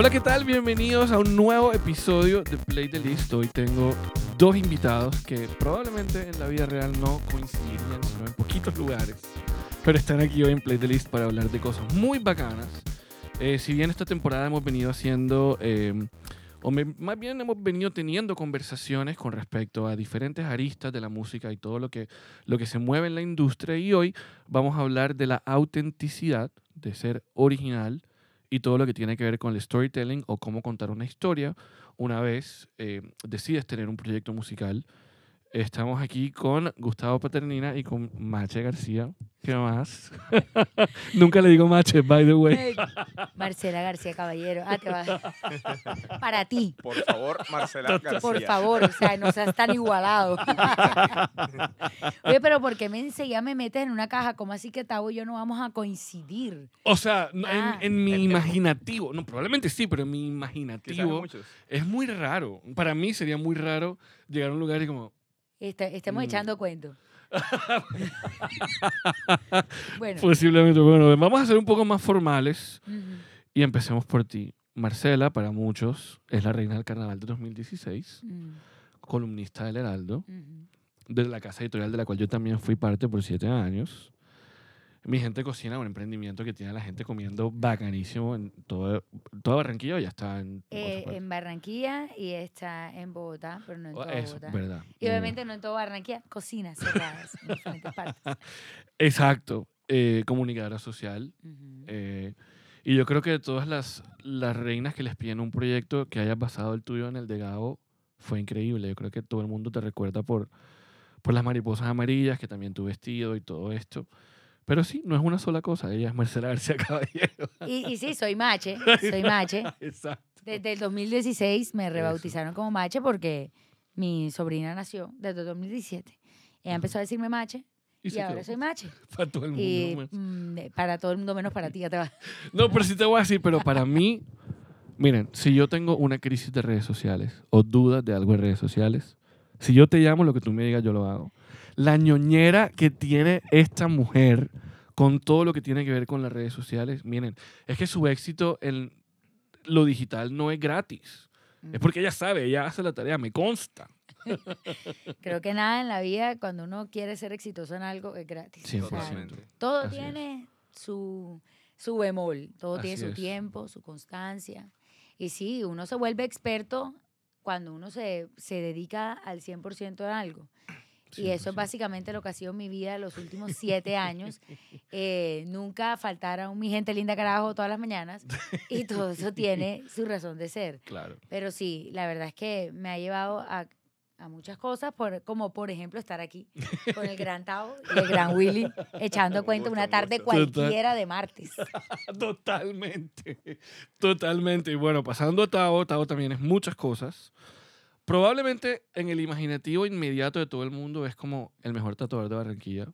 Hola, ¿qué tal? Bienvenidos a un nuevo episodio de Play the List. Hoy tengo dos invitados que probablemente en la vida real no coincidirían, sino en poquitos lugares. Pero están aquí hoy en Play the List para hablar de cosas muy bacanas. Eh, si bien esta temporada hemos venido haciendo, eh, o me- más bien hemos venido teniendo conversaciones con respecto a diferentes aristas de la música y todo lo que, lo que se mueve en la industria. Y hoy vamos a hablar de la autenticidad, de ser original y todo lo que tiene que ver con el storytelling o cómo contar una historia una vez eh, decides tener un proyecto musical. Estamos aquí con Gustavo Paternina y con Mache García. ¿Qué más? Nunca le digo Mache, by the way. Marcela García Caballero. Ah, te va. Para ti, Por favor, Marcela García. por favor, o sea, no seas tan igualado. Oye, pero ¿por qué me enseguida me metes en una caja? ¿Cómo así que Tavo y yo no vamos a coincidir? O sea, no, Ah. en, en mi imaginativo, no, probablemente sí, pero en mi imaginativo es muy raro. Para mí sería muy raro llegar a un lugar y como, Este- estemos Mm. echando cuentos. bueno, posiblemente, bueno, vamos a ser un poco más formales. ujú, Y empecemos por ti. Marcela, para muchos, es la reina del carnaval de 2016, mm, columnista del Heraldo, ujú. de la casa editorial de la cual yo también fui parte por siete años. Mi gente cocina, un emprendimiento que tiene a la gente comiendo bacanísimo en todo, toda Barranquilla ya está en Eh, en Barranquilla y está en Bogotá, pero no en Oh, toda Eso, Bogotá. verdad. Y obviamente no en toda Barranquilla, cocinas cerradas en diferentes partes. Exacto. eh, comunicadora social. Ujú. eh, y yo creo que de todas las, las reinas que les piden un proyecto que haya basado el tuyo en el de Gabo, fue increíble. Yo creo que todo el mundo te recuerda por, por las mariposas amarillas, que también tu vestido y todo esto. Pero sí, no es una sola cosa. Ella es Marcela García Caballero. Y, y sí, soy mache, soy mache. Exacto. Desde el 2016 me rebautizaron como mache porque mi sobrina nació desde el 2017. Ella empezó a decirme mache y, se ahora quedó. soy mache. Para todo el mundo. Y pues. mm, para todo el mundo menos para ti, ya te va. No, pero sí te voy a decir, pero para mí, miren, si yo tengo una crisis de redes sociales o dudas de algo en redes sociales, si yo te llamo, lo que tú me digas, yo lo hago. La ñoñera que tiene esta mujer con todo lo que tiene que ver con las redes sociales, miren, es que su éxito en lo digital no es gratis. Es porque ella sabe, ella hace la tarea, me consta. Creo que nada en la vida, cuando uno quiere ser exitoso en algo, es gratis. O sea, 100%. Totalmente. todo Así es. tiene su, su bemol, todo tiene su es. tiempo, su constancia. Y sí, uno se vuelve experto cuando uno se, se dedica al 100% en algo. Y eso es 100%. básicamente lo que ha sido mi vida los últimos siete años. Eh, nunca faltar a un mi gente linda carajo todas las mañanas. Y todo eso tiene su razón de ser. Claro. Pero sí, la verdad es que me ha llevado a, a muchas cosas, por, como por ejemplo estar aquí con el gran Tao y el gran Willy, echando cuenta una un tarde cualquiera de martes. Totalmente, totalmente. Y bueno, pasando a Tao, Tao también es muchas cosas. Probablemente en el imaginativo inmediato de todo el mundo es como el mejor tatuador de Barranquilla,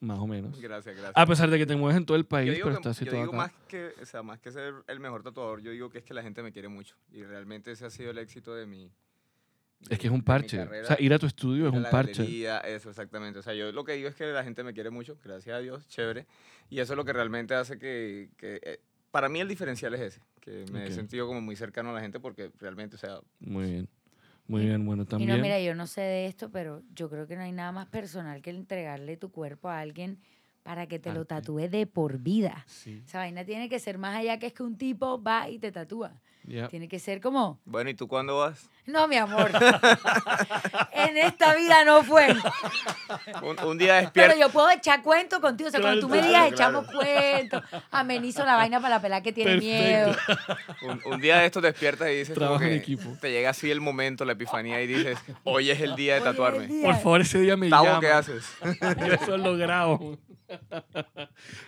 más o menos. Gracias, gracias. A pesar de que te mueves en todo el yo país, pero que- estás yo situado digo acá. más que, o sea, más que ser el mejor tatuador, yo digo que es que la gente me quiere mucho. Y realmente ese ha sido el éxito de mi. Es que es un parche. O sea, ir a tu estudio es un la parche. galería, eso, exactamente. O sea, yo lo que digo es que la gente me quiere mucho, gracias a Dios, chévere. Y eso es lo que realmente hace que. que, eh, para mí el diferencial es ese, que me he sentido como muy cercano a la gente porque realmente, o sea, Muy bien. Muy Y- bien, bueno, Y también. no, mira, yo no sé de esto, pero yo creo que no hay nada más personal que el entregarle tu cuerpo a alguien para que te lo tatúe de por vida. Sí, Esa vaina tiene que ser más allá que es que un tipo va y te tatúa. ya. Tiene que ser como, bueno, ¿y tú cuándo vas? no, mi amor, en esta vida no fue. Un, un día Pero despierta. yo puedo echar cuento contigo. O sea, cuando tú me digas, claro. echamos cuentos. Amenizo la vaina para la pelada que tiene miedo. Un, un día de estos despiertas y dices Trabajo en equipo. te llega así el momento, la epifanía y dices, hoy es el día de tatuarme. día. Por favor, ese día me llama. ¿qué haces? Eso lo grabo.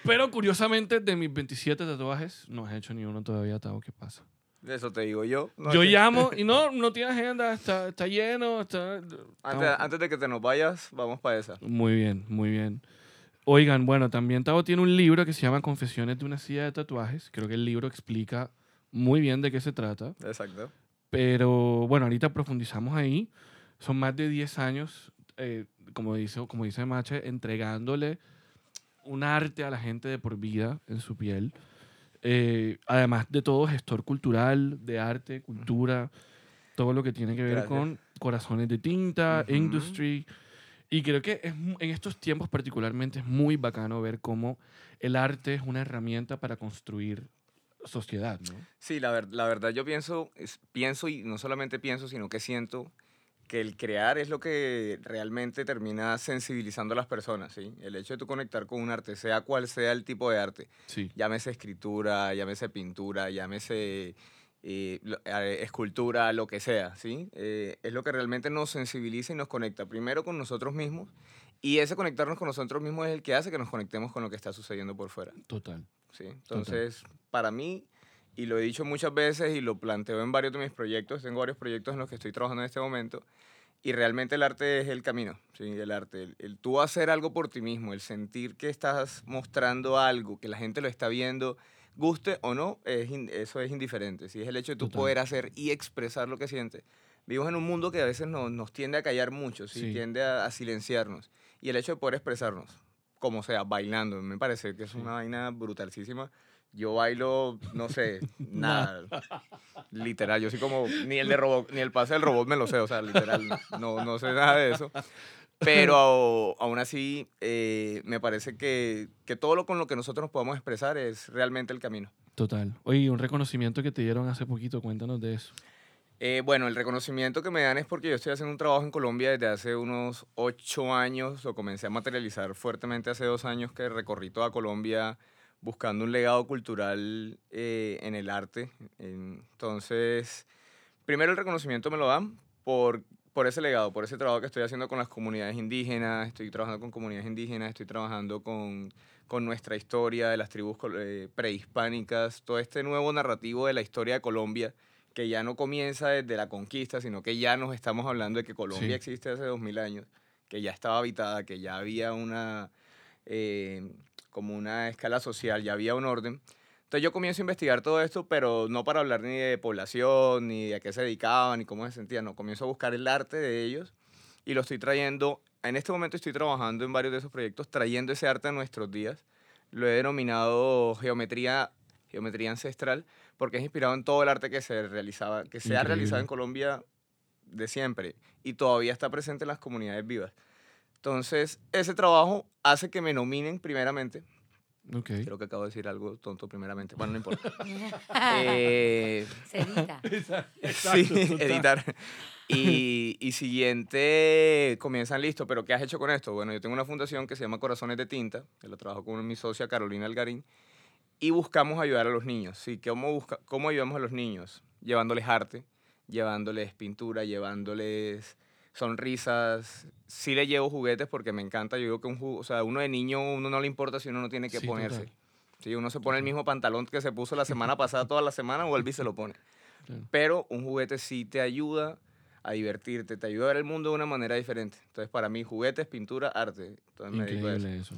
Pero curiosamente, de mis 27 tatuajes, no has hecho ni uno todavía, Tavo. ¿Qué pasa? Eso te digo yo. No, Yo que llamo y no, no tiene agenda, está, está lleno, está... Antes, antes de que te nos vayas, vamos para esa. Muy bien, muy bien. Oigan, bueno, también Tavo tiene un libro que se llama Confesiones de una silla de tatuajes. Creo que el libro explica muy bien de qué se trata. Exacto. Pero bueno, ahorita profundizamos ahí. Son más de 10 años, eh, como, dice, como dice Mache, entregándole un arte a la gente de por vida en su piel. Eh, además de todo, gestor cultural, de arte, cultura, todo lo que tiene que ver Gracias. con corazones de tinta, Ujú. industry. Y creo que es, en estos tiempos particularmente es muy bacano ver cómo el arte es una herramienta para construir sociedad, ¿no? Sí, la, ver- la verdad yo pienso, es- pienso y no solamente pienso, sino que siento que el crear es lo que realmente termina sensibilizando a las personas, ¿sí? El hecho de tú conectar con un arte, sea cual sea el tipo de arte, Sí, llámese escritura, llámese pintura, llámese eh, escultura, lo que sea, ¿sí? Eh, es lo que realmente nos sensibiliza y nos conecta, primero con nosotros mismos, y ese conectarnos con nosotros mismos es el que hace que nos conectemos con lo que está sucediendo por fuera. total. ¿sí? Entonces, para mí, y lo he dicho muchas veces y lo planteo en varios de mis proyectos, tengo varios proyectos en los que estoy trabajando en este momento, y realmente el arte es el camino, ¿sí? el arte, el, el tú hacer algo por ti mismo, el sentir que estás mostrando algo, que la gente lo está viendo, guste o no, es eso es indiferente, ¿sí? es el hecho de tú Total. poder hacer y expresar lo que sientes. Vivimos en un mundo que a veces nos, nos tiende a callar mucho, ¿sí? Tiende a, a silenciarnos, y el hecho de poder expresarnos, como sea, bailando, me parece que es una vaina brutalísima. Yo bailo, no sé, nada. literal, yo soy como, ni el de robot, ni el pase del robot me lo sé, o sea, literal, no, no sé nada de eso. Pero aún así, eh, me parece que, que todo lo con lo que nosotros nos podamos expresar es realmente el camino. Total. Oye, un reconocimiento que te dieron hace poquito, cuéntanos de eso. Eh, bueno, el reconocimiento que me dan es porque yo estoy haciendo un trabajo en Colombia desde hace unos ocho años, lo comencé a materializar fuertemente hace dos años que recorrí toda Colombia buscando un legado cultural eh, en el arte. Entonces, primero el reconocimiento me lo dan por, por ese legado, por ese trabajo que estoy haciendo con las comunidades indígenas, estoy trabajando con comunidades indígenas, estoy trabajando con, con nuestra historia de las tribus eh, prehispánicas, todo este nuevo narrativo de la historia de Colombia que ya no comienza desde la conquista, sino que ya nos estamos hablando de que Colombia Sí. existe hace 2000 años, que ya estaba habitada, que ya había una, eh, como una escala social, ya había un orden. Entonces yo comienzo a investigar todo esto, pero no para hablar ni de población, ni de a qué se dedicaban, ni cómo se sentían, no, comienzo a buscar el arte de ellos y lo estoy trayendo, en este momento estoy trabajando en varios de esos proyectos, trayendo ese arte a nuestros días. Lo he denominado geometría, geometría ancestral, porque es inspirado en todo el arte que se realizaba, que se ha realizado en Colombia de siempre y todavía está presente en las comunidades vivas. Entonces, ese trabajo hace que me nominen primeramente. Ok. Creo que acabo de decir algo tonto primeramente. Bueno, no importa. Eh, Se edita. sí, editar. Y, y siguiente, comienzan listo, pero ¿qué has hecho con esto? Bueno, yo tengo una fundación que se llama Corazones de Tinta, que la trabajo con mi socia Carolina Algarín, y buscamos ayudar a los niños. ¿sí? ¿Cómo, busca, ¿Cómo ayudamos a los niños? Llevándoles arte, llevándoles pintura, llevándoles sonrisas. Sí le llevo juguetes porque me encanta. Yo digo que un o sea, uno de niño, uno no le importa si uno no tiene que Sí, ponerse. total. Sí, uno se pone el mismo pantalón que se puso la semana pasada, toda la semana, vuelve y se lo pone. Claro. Pero un juguete sí te ayuda a divertirte, te ayuda a ver el mundo de una manera diferente. Entonces, para mí, juguetes, pintura, arte. Entonces, me dedico a eso. Increíble eso.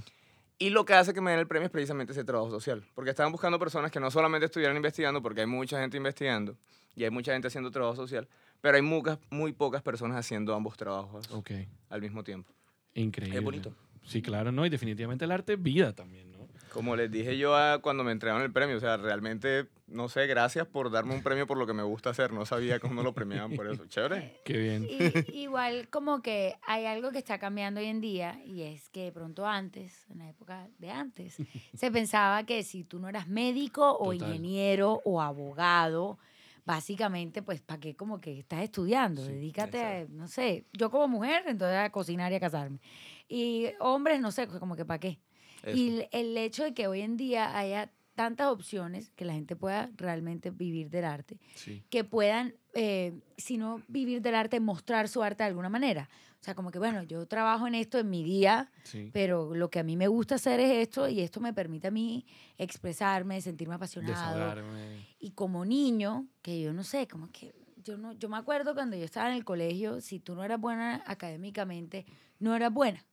Y lo que hace que me den el premio es precisamente ese trabajo social. Porque estaban buscando personas que no solamente estuvieran investigando, porque hay mucha gente investigando y hay mucha gente haciendo trabajo social, pero hay muchas, muy pocas personas haciendo ambos trabajos Ok. al mismo tiempo. Increíble. Es bonito. Sí, claro, ¿no? Y definitivamente el arte es vida también, ¿no? Como les dije yo a- cuando me entregaron el premio, o sea, realmente, no sé, gracias por darme un premio por lo que me gusta hacer. No sabía cómo lo premiaban por eso. Chévere. Qué bien. Y, igual como que hay algo que está cambiando hoy en día y es que de pronto antes, en la época de antes, se pensaba que si tú no eras médico o Total. ingeniero o abogado, básicamente pues para qué como que estás estudiando, Sí, dedícate a, no sé, yo como mujer entonces a cocinar y a casarme. Y hombres, no sé, como que para qué. Eso. Y el- el hecho de que hoy en día haya tantas opciones que la gente pueda realmente vivir del arte, Sí. que puedan, eh, si no vivir del arte, mostrar su arte de alguna manera. O sea, como que, bueno, yo trabajo en esto en mi día, Sí. pero lo que a mí me gusta hacer es esto y esto me permite a mí expresarme, sentirme apasionado. Desahogarme. Y como niño, que yo no sé, como que yo no yo me acuerdo cuando yo estaba en el colegio, si tú no eras buena académicamente, no eras buena.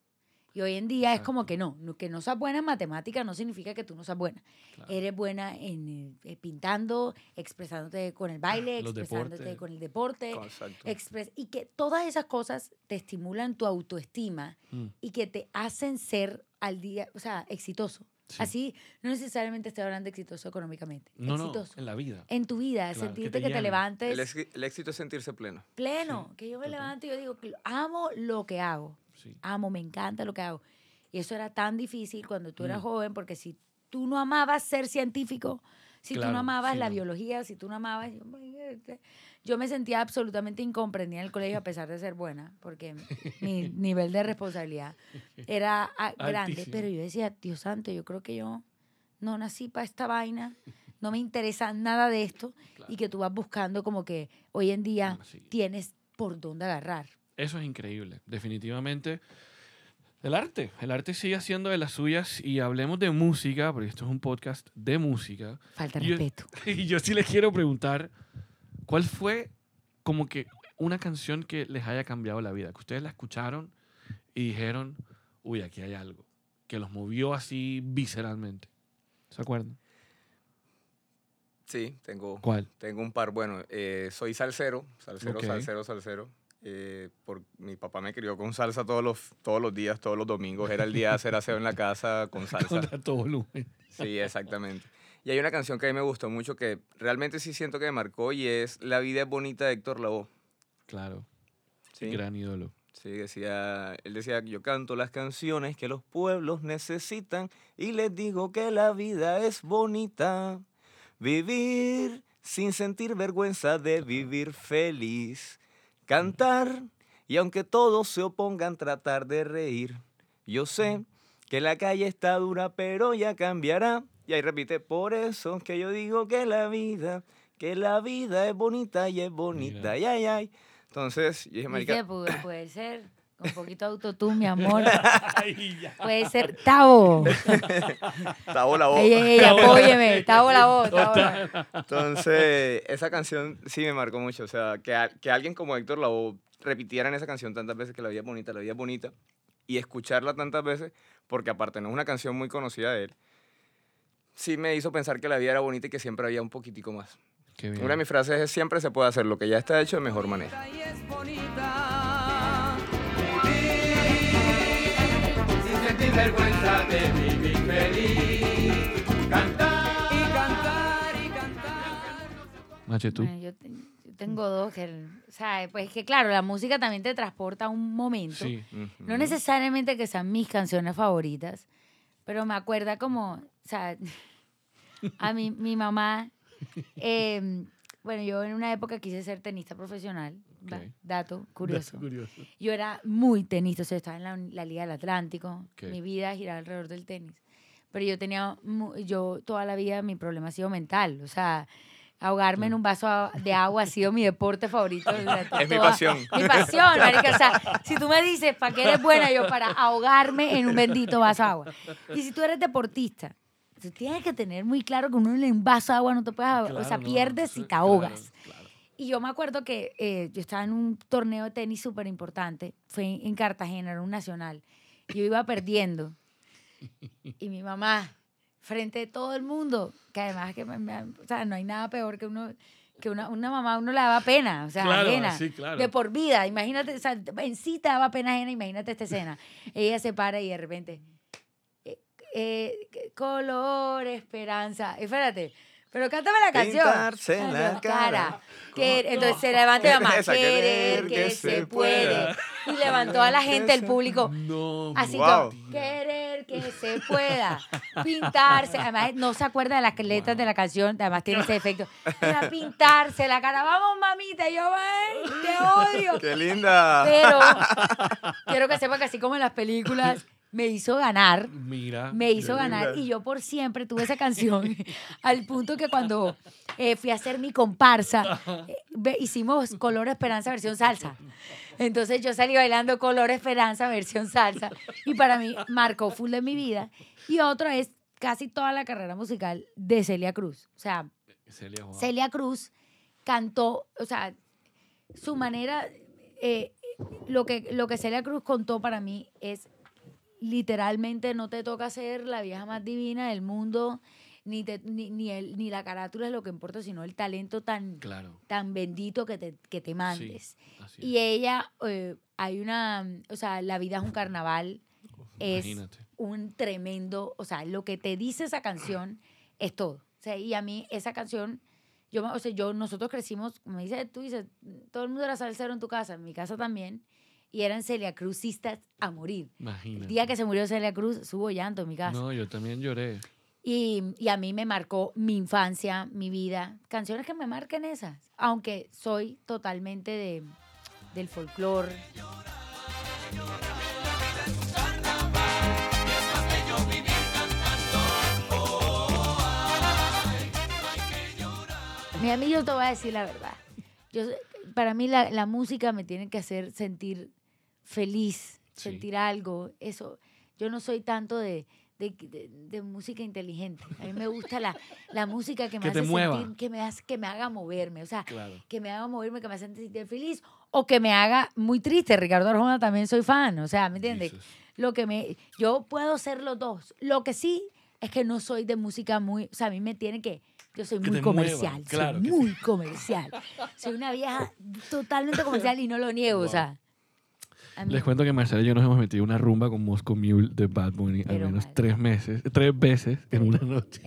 Y hoy en día es como que no, que no seas buena en matemáticas no significa que tú no seas buena. Claro. Eres buena en eh, pintando, expresándote con el baile, Los expresándote deportes. con el deporte, Exacto. expres- y que todas esas cosas te estimulan tu autoestima Mm. y que te hacen ser al día, o sea, exitoso. Sí. Así, no necesariamente estoy hablando de exitoso económicamente. No, no, exitoso. en la vida. En tu vida, Claro, que sentirte te que te, levantes El, el éxito es sentirse pleno. pleno, Sí, que yo me total. levanto y yo digo, que amo lo que hago, Sí. amo, me encanta lo que hago. Y eso era tan difícil cuando tú eras Mm. joven, porque si tú no amabas ser científico, si tú no amabas sí, la no. biología, si tú no amabas... Yo me sentía absolutamente incomprendida en el colegio a pesar de ser buena, porque mi nivel de responsabilidad era ah, grande. Altísimo. Pero yo decía, Dios santo, yo creo que yo no nací para esta vaina, no me interesa nada de esto, Claro. y que tú vas buscando como que hoy en día sí. tienes por dónde agarrar. Eso es increíble, definitivamente. El arte, el arte sigue haciendo de las suyas y hablemos de música, porque esto es un podcast de música. Falta respeto. Y yo sí les quiero preguntar, ¿cuál fue como que una canción que les haya cambiado la vida? Que ustedes la escucharon y dijeron, uy, aquí hay algo, que los movió así visceralmente. ¿Se acuerdan? Sí, tengo, ¿Cuál? tengo un par. Bueno, eh, soy salsero, salsero, Ok. salsero, salsero. Eh, por, mi papá me crió con salsa todos los, todos los días, todos los domingos. Era el día de hacer aseo en la casa con salsa. Con alto volumen. Sí, exactamente. Y hay una canción que a mí me gustó mucho que realmente sí siento que me marcó y es La vida es bonita de Héctor Lavoe. Claro, ¿sí? gran ídolo. Sí, decía, él decía, yo canto las canciones que los pueblos necesitan y les digo que la vida es bonita. Vivir sin sentir vergüenza de vivir feliz. Cantar y aunque todos se opongan tratar de reír. Yo sé que la calle está dura pero ya cambiará. Y ahí repite, por eso que yo digo que la vida, que la vida es bonita y es bonita. Ay, ay, ay. Entonces, yo dije, marica, puede ser con un poquito de autotune, mi amor. Puede ser Tavo. Tabo la voz. Ey, ey, ey, apóyeme. Tavo la voz. Tavo la voz. Entonces, esa canción sí me marcó mucho. O sea, que, a- que alguien como Héctor Lavoe repitiera en esa canción tantas veces que la vida es bonita, la vida es bonita, y escucharla tantas veces, porque aparte no es una canción muy conocida de él, sí me hizo pensar que la vida era bonita y que siempre había un poquitico más. Qué bien. Una de mis frases es, siempre se puede hacer lo que ya está hecho de mejor manera. Y es bonita sin sentir vergüenza de vivir feliz. Cantar y cantar y cantar. Mache, tú. Bueno, yo, te- yo tengo dos que, o sea, pues que claro, la música también te transporta a un momento. Sí. No Ujú. necesariamente que sean mis canciones favoritas, pero me acuerda como, o sea, a mi, mi mamá, eh, bueno, yo en una época quise ser tenista profesional, da- Ok. dato curioso. Dato curioso. Yo era muy tenista, o sea, estaba en la, la Liga del Atlántico, Ok. mi vida giraba alrededor del tenis. Pero yo tenía, yo toda la vida mi problema ha sido mental, o sea, ahogarme en un vaso a- de agua ha sido mi deporte favorito. durante Es mi toda- pasión. Mi pasión, marica, o sea, si tú me dices, ¿para qué eres buena? Yo, para ahogarme en un bendito vaso de agua. Y si tú eres deportista, tú tienes que tener muy claro que uno en un vaso de agua no te puedes ahogar, o sea, Claro, no, pierdes y te claro, ahogas. claro. Y yo me acuerdo que eh, yo estaba en un torneo de tenis súper importante, fue en, en Cartagena, era un nacional. Yo iba perdiendo. Y mi mamá, frente a todo el mundo, que además que me- me- o sea, no hay nada peor que uno que una, una mamá uno le daba pena, o sea, Claro, ajena, sí, claro. de por vida. Imagínate, o sea, en sí te daba pena ajena, imagínate esta escena. Ella se para y de repente, eh, eh, color, esperanza. Espérate, pero cántame la canción. Pintarse la cara. Que- entonces se levanta la mamá, Esa, querer que se puede. Y levantó a la gente, el público, No, así Wow. como, querer que se pueda, pintarse. Además, no se acuerda de las letras de la canción, además tiene ese efecto. Era pintarse la cara, vamos mamita, y yo, "Ay, te odio. ¡Qué linda! Pero quiero que sepa que así como en las películas, me hizo ganar Mira. me hizo ganar y yo por siempre tuve esa canción al punto que cuando eh, fui a hacer mi comparsa eh, hicimos Color Esperanza versión salsa entonces yo salí bailando Color Esperanza versión salsa y para mí marcó full de mi vida y otro es casi toda la carrera musical de Celia Cruz o sea Celia, wow. Celia Cruz cantó, o sea, su manera, eh, lo, que, lo que Celia Cruz contó para mí es literalmente no te toca ser la vieja más divina del mundo, ni, te- ni, ni, el, ni la carátula es lo que importa, sino el talento tan, Claro. tan bendito que te, que te mandes. Y ella, eh, hay una, o sea, la vida es un carnaval. es Imagínate. un tremendo, o sea, lo que te dice esa canción es todo. O sea, y a mí esa canción, yo, o sea, yo, nosotros crecimos, como dices, tú dices, todo el mundo era salsero en tu casa, en mi casa también, y eran Celia Cruzistas a morir. El Imagínate. día que se murió Celia Cruz, hubo llanto en mi casa. No, yo también lloré. Y, y a mí me marcó mi infancia, mi vida. Canciones que me marquen esas. Aunque soy totalmente de, del folclore. Mi amigo, yo te voy a decir la verdad. Yo, para mí la, la música me tiene que hacer sentir feliz, Sí. sentir algo. Eso, yo no soy tanto de, de, de- de música inteligente. A mí me gusta la, la música que me Que hace sentir, que me, hace, que me haga moverme. O sea, Claro. que me haga moverme, que me haga sentir feliz o que me haga muy triste. Ricardo Arjona también soy fan. O sea, ¿me entiendes? Jesus. Lo que me, yo puedo ser los dos. Lo que sí es que no soy de música muy, o sea, a mí me tiene que, yo soy muy mueva, comercial, claro soy muy comercial. Soy una vieja totalmente comercial y no lo niego, o Wow. sea. a mí- Les cuento que Marcela y yo nos hemos metido una rumba con Moscow Mule de Bad Bunny al Pero menos mal. tres meses, tres veces en una noche.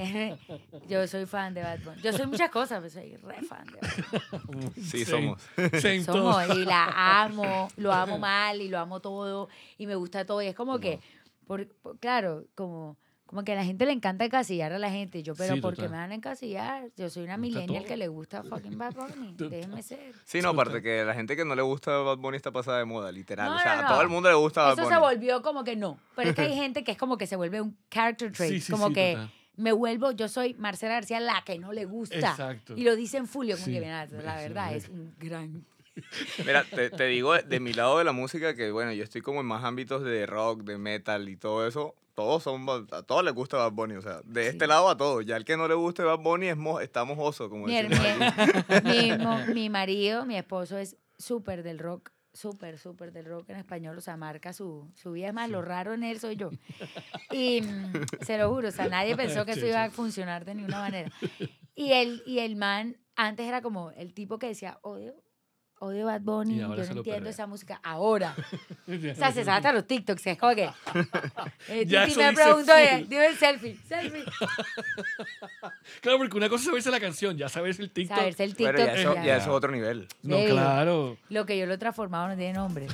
yo soy fan de Bad Bunny. Yo soy muchas cosas, pero soy re fan de Bad Bunny. Sí, Same- somos. same Somos, y la amo, lo amo mal y lo amo todo y me gusta todo. Y es como que, por, por- claro, como, como que a la gente le encanta encasillar a la gente. Yo, pero Sí, ¿por qué me van a encasillar? Yo soy una millennial todo. que le gusta fucking Bad Bunny. Déjenme ser. Sí, no, aparte que la gente que no le gusta Bad Bunny está pasada de moda, literal. No, o sea, no, a no. todo el mundo le gusta Bad Eso Bunny. se volvió como que no. Pero es que hay gente que es como que se vuelve un character trait. Sí, sí, como sí, que total. me vuelvo, yo soy Marcela García la que no le gusta. Exacto. Y lo dice en Fulio, como Sí, que, la eso, verdad es un gran... Mira, te, te digo de, de mi lado de la música que, bueno, yo estoy como en más ámbitos de rock, de metal y todo eso. Todos son, a todos les gusta Bad Bunny, o sea, de Sí. este lado a todos. Ya el que no le guste Bad Bunny es mo- está mojoso, como Mi, decimos mi- mi marido, mi esposo es súper del rock, súper, súper del rock en español, o sea, marca su, su vida. Es más, lo raro en él soy yo. Y mm, se lo juro, o sea, nadie pensó que eso iba a funcionar de ninguna manera. Y el, y el man, antes era como el tipo que decía, odio, odio Bad Bunny, Y yo no entiendo perrea. esa música. Ahora. O sea, se sabe hasta los TikToks, es como que... Eh, Ya Titi eso me preguntó, eh, dime el selfie, selfie. Claro, porque una cosa es saberse la canción, ya sabes el TikTok. Saberse el TikTok. Pero ya eso, ya. ya eso es otro nivel. No, Sí. claro. Lo que yo lo he transformado no tiene nombre.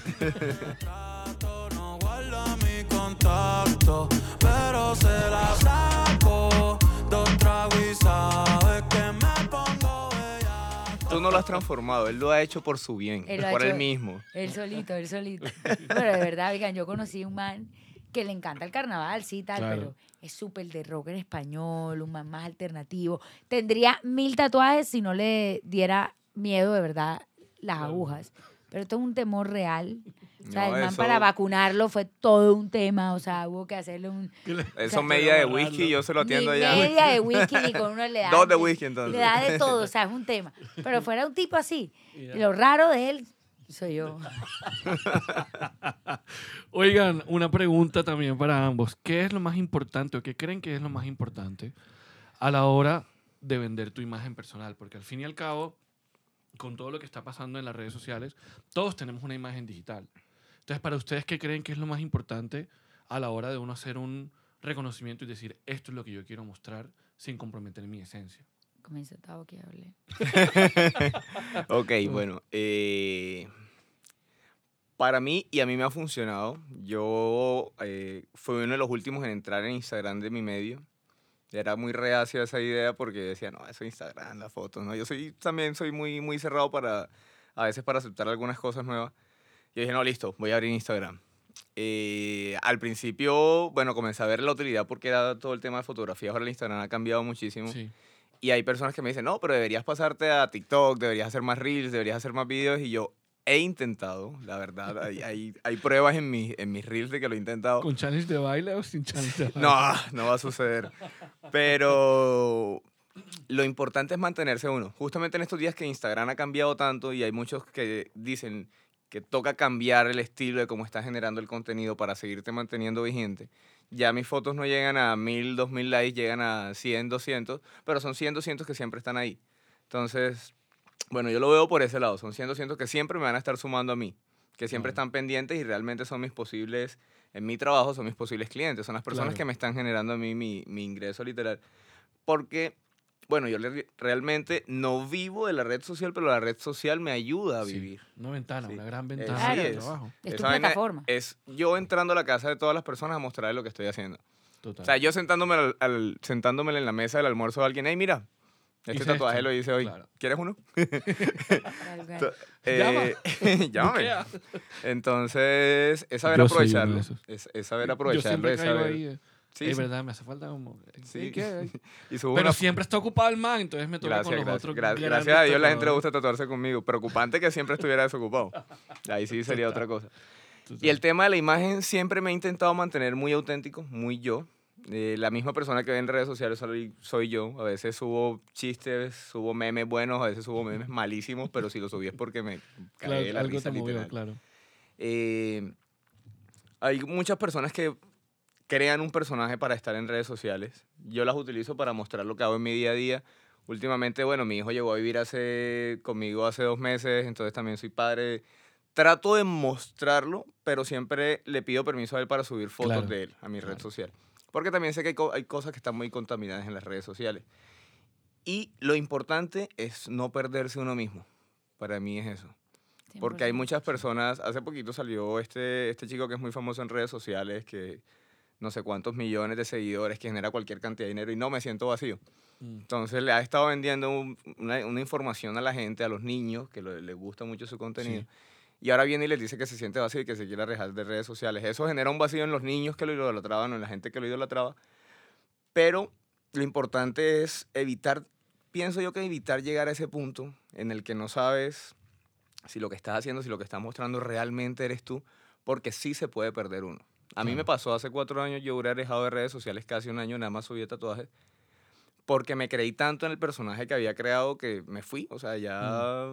No guarda mi contacto, pero se la saco. Dos tragos no lo has transformado, él lo ha hecho por su bien, Él por él mismo. Él solito, él solito. Pero de verdad, oigan, yo conocí un man que le encanta el carnaval, sí, tal, Claro. pero es súper de rock en español, un man más alternativo. Tendría mil tatuajes si no le diera miedo de verdad las agujas. Pero esto es un temor real. O sea, No, el man eso- para vacunarlo fue todo un tema. O sea, hubo que hacerle un... Eso media de whisky, yo se lo atiendo ni allá. media de whisky ni con uno le da. Dos de whisky, entonces. Le da de todo, o sea, es un tema. Pero fuera un tipo así. Ya. y Lo raro de él soy yo. Oigan, una pregunta también para ambos. ¿Qué es lo más importante o qué creen que es lo más importante a la hora de vender tu imagen personal? Porque al fin y al cabo, con todo lo que está pasando en las redes sociales, todos tenemos una imagen digital. Entonces, para ustedes, ¿qué creen que es lo más importante a la hora de uno hacer un reconocimiento y decir, esto es lo que yo quiero mostrar sin comprometer mi esencia? Comienza Tavo que hable. Ok, bueno. eh, para mí, y a mí me ha funcionado, yo eh, fui uno de los últimos en entrar en Instagram de mi medio. Era muy reacio a esa idea porque decía, no, eso es Instagram, las fotos, ¿no? Yo soy, también soy muy, muy cerrado para, a veces para aceptar algunas cosas nuevas. Yo dije, no, listo, voy a abrir Instagram. Eh, al principio, bueno, comencé a ver la utilidad porque era todo el tema de fotografía. Ahora el Instagram ha cambiado muchísimo. Sí. Y hay personas que me dicen, no, pero deberías pasarte a TikTok, deberías hacer más reels, deberías hacer más videos. Y yo he intentado, la verdad. Hay, hay, hay pruebas en, mi, en mis reels de que lo he intentado. ¿Con challenge de baile o sin challenge de baile? No, no va a suceder. Pero lo importante es mantenerse uno. Justamente en estos días que Instagram ha cambiado tanto y hay muchos que dicen que toca cambiar el estilo de cómo estás generando el contenido para seguirte manteniendo vigente. Ya mis fotos no llegan a 1000, 2000 likes, llegan a 100, 200, pero son 100, 200 que siempre están ahí. Entonces, bueno, yo lo veo por ese lado. Son 100, 200 que siempre me van a estar sumando a mí, que siempre Claro. están pendientes y realmente son mis posibles en mi trabajo son mis posibles clientes, son las personas Claro. que me están generando a mí mi, mi ingreso literal. Porque, bueno, yo le- realmente no vivo de la red social, pero la red social me ayuda a Sí, vivir. Una ventana, Sí. una gran ventana Claro. de es. trabajo. Es tu Esa plataforma. Es yo entrando a la casa de todas las personas a mostrarles lo que estoy haciendo. Total. O sea, yo sentándome, al, al- sentándome en la mesa del almuerzo de alguien, hey, mira, este Hice tatuaje esto". lo hice hoy. Claro. ¿Quieres uno? Eh, llámame. Entonces, es saber Yo soy uno de aprovecharlo. esos. Es, es saber Yo aprovecharlo. siempre Es caigo saber, ahí. eh, sí, es sí, verdad, me hace falta como... Sí. ¿Qué y subo Pero una- siempre está ocupado el man, entonces me toca Gracias, con los gracias. otros. Gra- gracias a Dios la gente le gusta tatuarse conmigo. Preocupante que siempre estuviera desocupado. Ahí sí sería otra cosa. Y el tema de la imagen siempre me he intentado mantener muy auténtico, muy yo. Eh, la misma persona que ve en redes sociales soy, soy yo. A veces subo chistes, subo memes buenos, a veces subo memes malísimos, pero si lo subí es porque me caí Claro, la algo risa movió, literal. claro. Eh, hay muchas personas que crean un personaje para estar en redes sociales. Yo las utilizo para mostrar lo que hago en mi día a día. Últimamente, bueno, mi hijo llegó a vivir hace, conmigo hace dos meses, entonces también soy padre. Trato de mostrarlo, pero siempre le pido permiso a él para subir fotos Claro, de él a mi red social. Porque también sé que hay, co- hay cosas que están muy contaminadas en las redes sociales. Y lo importante es no perderse uno mismo. Para mí es eso. Porque hay 100%. muchas personas, hace poquito salió este, este chico que es muy famoso en redes sociales, que no sé cuántos millones de seguidores, que genera cualquier cantidad de dinero y no me siento vacío. Mm. Entonces le ha estado vendiendo un- una, una información a la gente, a los niños, que lo- les gusta mucho su contenido. Sí. Y ahora viene y les dice que se siente vacío y que se quiere alejar de redes sociales. Eso genera un vacío en los niños que lo idolatraban o en la gente que lo idolatraba. Pero lo importante es evitar, pienso yo que evitar llegar a ese punto en el que no sabes si lo que estás haciendo, si lo que estás mostrando realmente eres tú, porque sí se puede perder uno. A mí me pasó hace cuatro años, yo hubiera dejado de redes sociales casi un año, nada más subí tatuajes, porque me creí tanto en el personaje que había creado que me fui. O sea, ya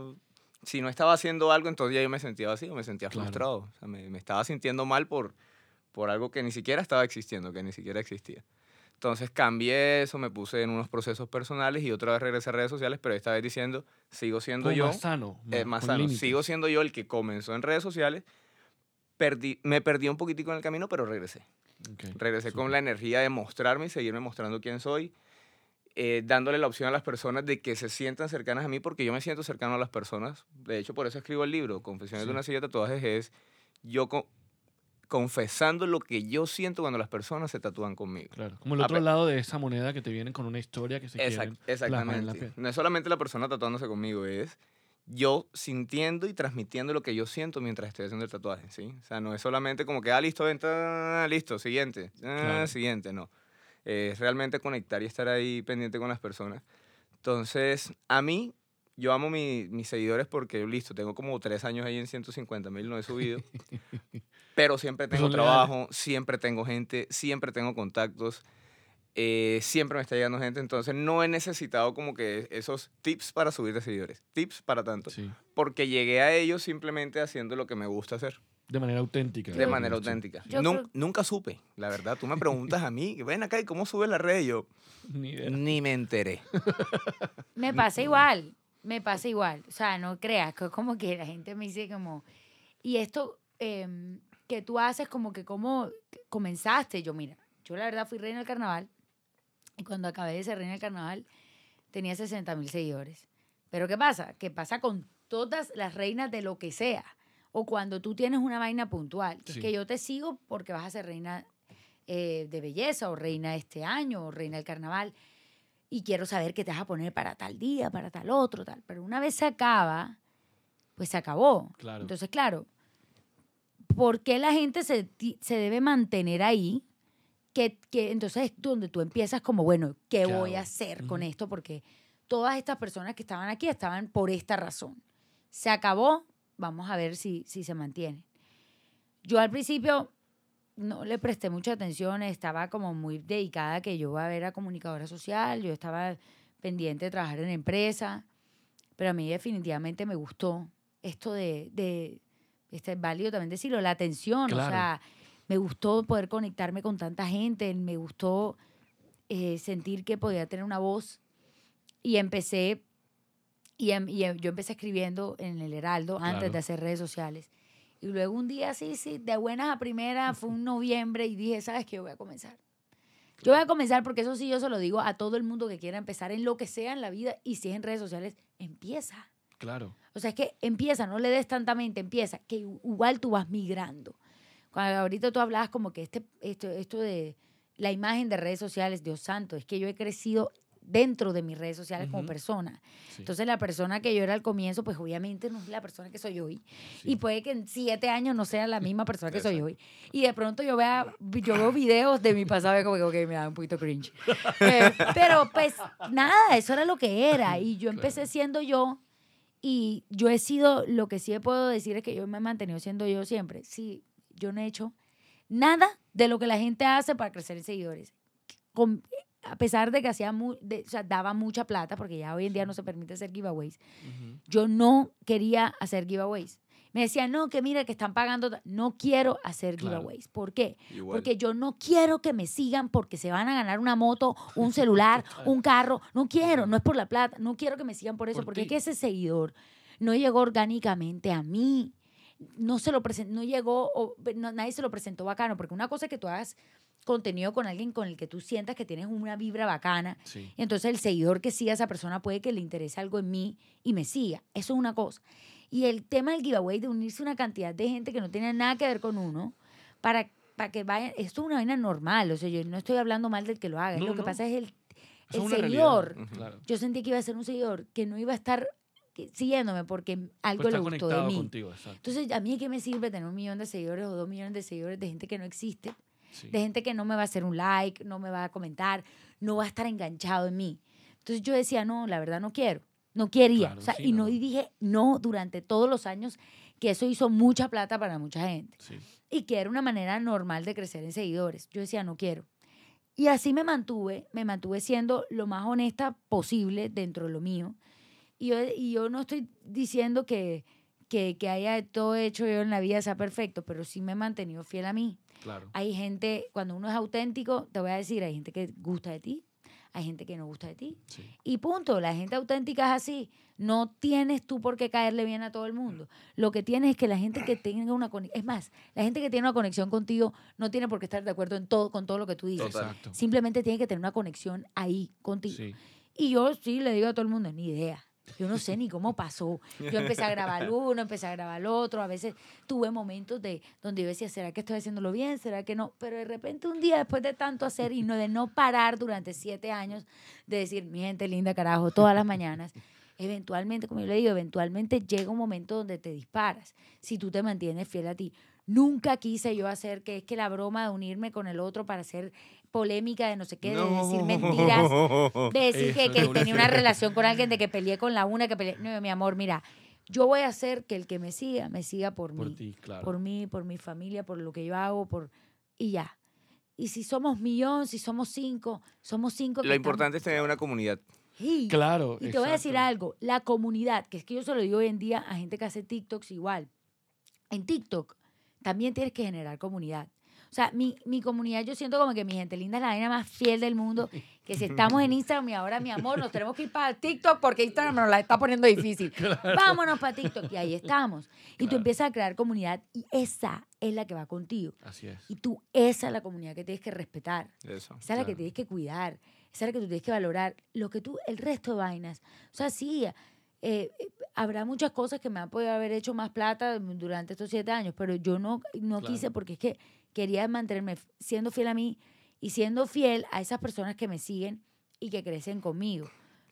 si no estaba haciendo algo, entonces ya yo me sentía vacío, me sentía Claro. frustrado. O sea, me, me estaba sintiendo mal por, por algo que ni siquiera estaba existiendo, que ni siquiera existía. Entonces cambié eso, me puse en unos procesos personales y otra vez regresé a redes sociales, pero esta vez diciendo, sigo siendo yo, más sano. eh, más sano, límites. sigo siendo yo el que comenzó en redes sociales, perdí, me perdí un poquitico en el camino, pero regresé. Ok, Regresé con súper. la energía de mostrarme y seguirme mostrando quién soy, eh, dándole la opción a las personas de que se sientan cercanas a mí, porque yo me siento cercano a las personas. De hecho, por eso escribo el libro, Confesiones Sí. de una silla de tatuajes, es yo co- confesando lo que yo siento cuando las personas se tatúan conmigo. Claro, como el otro lado de esa moneda que te vienen con una historia que se Exact- quieren plasmar en la exactamente. piel. No es solamente la persona tatuándose conmigo, es yo sintiendo y transmitiendo lo que yo siento mientras estoy haciendo el tatuaje, ¿sí? O sea, no es solamente como que, ah, listo, venta, listo, siguiente, ah, Claro. siguiente, no. Es realmente conectar y estar ahí pendiente con las personas. Entonces, a mí, yo amo mi- mis seguidores porque, listo, tengo como tres años ahí en 150 mil, no he subido. pero siempre Pues tengo leales. trabajo, siempre tengo gente, siempre tengo contactos eh, siempre me está llegando gente, entonces no he necesitado como que esos tips para subir de seguidores, tips para tanto, Sí, porque llegué a ellos simplemente haciendo lo que me gusta hacer, de manera auténtica. de manera auténtica. Yo Nun- creo- Nunca supe, la verdad, tú me preguntas a mí, ven acá y cómo sube la red, y yo Ni idea. ni me enteré. Me pasa igual, me pasa igual. O sea, no creas, que es como que la gente me dice como, y esto em, que tú haces como que cómo comenzaste. Yo, mira, yo la verdad fui reina del carnaval y cuando acabé de ser reina del carnaval tenía 60 mil seguidores. Pero ¿qué pasa? Que pasa con todas las reinas de lo que sea. O cuando tú tienes una vaina puntual, que Sí. es que yo te sigo porque vas a ser reina eh, de belleza o reina este año o reina del carnaval y quiero saber qué te vas a poner para tal día, para tal otro, tal. Pero una vez se acaba, pues se acabó. Claro. Entonces, claro, ¿por qué la gente se, se debe mantener ahí? Que, que entonces es donde tú empiezas como, bueno, ¿qué ¿Qué voy a hacer con Ujú. esto? Porque todas estas personas que estaban aquí estaban por esta razón. Se acabó, vamos a ver si, si se mantiene. Yo al principio no le presté mucha atención, estaba como muy dedicada que yo iba a ver a comunicadora social, yo estaba pendiente de trabajar en empresa, pero a mí definitivamente me gustó esto de, de este es válido también decirlo, la atención, o Claro. sea, me gustó poder conectarme con tanta gente, me gustó eh, sentir que podía tener una voz y empecé, y, em- y em- yo empecé escribiendo en el Heraldo antes Claro. de hacer redes sociales Y luego un día, sí, sí, de buenas a primeras, fue un noviembre y dije, ¿sabes qué? Yo voy a comenzar. Yo voy a comenzar porque eso sí yo se lo digo a todo el mundo que quiera empezar en lo que sea en la vida y si es en redes sociales, empieza. Claro. O sea, es que empieza, no le des tanta mente, empieza, que igual tú vas migrando. Cuando ahorita tú hablabas como que este, esto, esto de la imagen de redes sociales, Dios santo, es que yo he crecido dentro de mis redes sociales como Ujú. persona. Sí. Entonces la persona que yo era al comienzo, pues obviamente no es la persona que soy hoy. Sí. Y puede que en siete años no sea la misma persona que soy hoy. Y de pronto yo vea, yo veo videos de mi pasado y como que, ok, me da un poquito cringe. Eh, pero pues nada, eso era lo que era. Y yo empecé siendo yo. Y yo he sido, lo que sí puedo decir es que yo me he mantenido siendo yo siempre. Sí, yo no he hecho nada de lo que la gente hace para crecer en seguidores. Con- a pesar de que hacía mu- de- o sea, daba mucha plata, porque ya hoy en día no se permite hacer giveaways, yo no quería hacer giveaways. Me decían, no, que mira, que están pagando. ta-". No quiero hacer Claro. giveaways. ¿Por qué? Igual. Porque yo no quiero que me sigan porque se van a ganar una moto, un celular, un carro. No quiero, no es por la plata. No quiero que me sigan por eso, Por porque es que ese seguidor no llegó orgánicamente a mí. No se lo presentó, no llegó, o- no- nadie se lo presentó bacano, porque una cosa es que tú hagas contenido con alguien con el que tú sientas que tienes una vibra bacana, Sí. y entonces el seguidor que siga a esa persona puede que le interese algo en mí y me siga. Eso es una cosa. Y el tema del giveaway, de unirse una cantidad de gente que no tiene nada que ver con uno, para, para que vayan, esto es una vaina normal, o sea, yo no estoy hablando mal del que lo haga, No, lo que pasa es el, el seguidor. realidad. Yo sentí que iba a ser un seguidor que no iba a estar que- siguiéndome porque algo Pues le gustó de mí. contigo. Entonces, ¿a mí qué me sirve tener un millón de seguidores o dos millones de seguidores de gente que no existe? Sí. de gente que no me va a hacer un like, no me va a comentar, no va a estar enganchado en mí. Entonces yo decía, no, la verdad no quiero, no quería. Claro, o sea, sí, y no no. y dije no durante todos los años, que eso hizo mucha plata para mucha gente Sí. y que era una manera normal de crecer en seguidores. Yo decía, no quiero. Y así me mantuve, me mantuve siendo lo más honesta posible dentro de lo mío. Y yo, y yo no estoy diciendo que, que, que haya todo hecho yo en la vida sea perfecto, pero sí me he mantenido fiel a mí. Claro. Hay gente, cuando uno es auténtico, te voy a decir, hay gente que gusta de ti, hay gente que no gusta de ti. Sí. Y punto, la gente auténtica es así. No tienes tú por qué caerle bien a todo el mundo. Lo que tienes es que la gente que tenga una conexión, es más, la gente que tiene una conexión contigo no tiene por qué estar de acuerdo en todo, con todo lo que tú dices. Exacto. Simplemente tiene que tener una conexión ahí contigo. Sí. Y yo sí le digo a todo el mundo, ni idea. Yo no sé ni cómo pasó. Yo empecé a grabar uno, empecé a grabar el otro. A veces tuve momentos de donde yo decía, ¿será que estoy haciéndolo bien? ¿Será que no? Pero de repente un día, después de tanto hacer y no de no parar durante siete años, de decir, mi gente linda, carajo, todas las mañanas, eventualmente, como yo le digo, eventualmente llega un momento donde te disparas. Si tú te mantienes fiel a ti. Nunca quise yo hacer que es que la broma de unirme con el otro para hacer polémica de no sé qué, de decir mentiras, de decir que, que tenía una relación con alguien, de que peleé con la una, que peleé. No, mi amor, mira, yo voy a hacer que el que me siga, me siga por, Por mí. ti, claro. Por mí, por mi familia, por lo que yo hago, por y ya. Y si somos millón, si somos cinco, somos cinco. Lo estamos- importante es tener una comunidad. Sí. Claro. Y te voy a decir exacto. algo, la comunidad, que es que yo se lo digo hoy en día a gente que hace TikToks igual. En TikTok también tienes que generar comunidad. O sea, mi, mi comunidad, yo siento como que mi gente linda es la vaina más fiel del mundo. Que si estamos en Instagram y ahora, mi amor, nos tenemos que ir para TikTok porque Instagram nos la está poniendo difícil. Vámonos para TikTok. Y ahí estamos. Y tú empiezas a crear comunidad y esa es la que va contigo. Así es. Y tú, esa es la comunidad que tienes que respetar. Eso. Esa es la que tienes que cuidar, esa es la que tú tienes que valorar. Lo que tú, el resto de vainas. O sea, sí, eh, eh, habrá muchas cosas que me han podido haber hecho más plata durante estos siete años, pero yo no, no quise porque es que quería mantenerme siendo fiel a mí y siendo fiel a esas personas que me siguen y que crecen conmigo.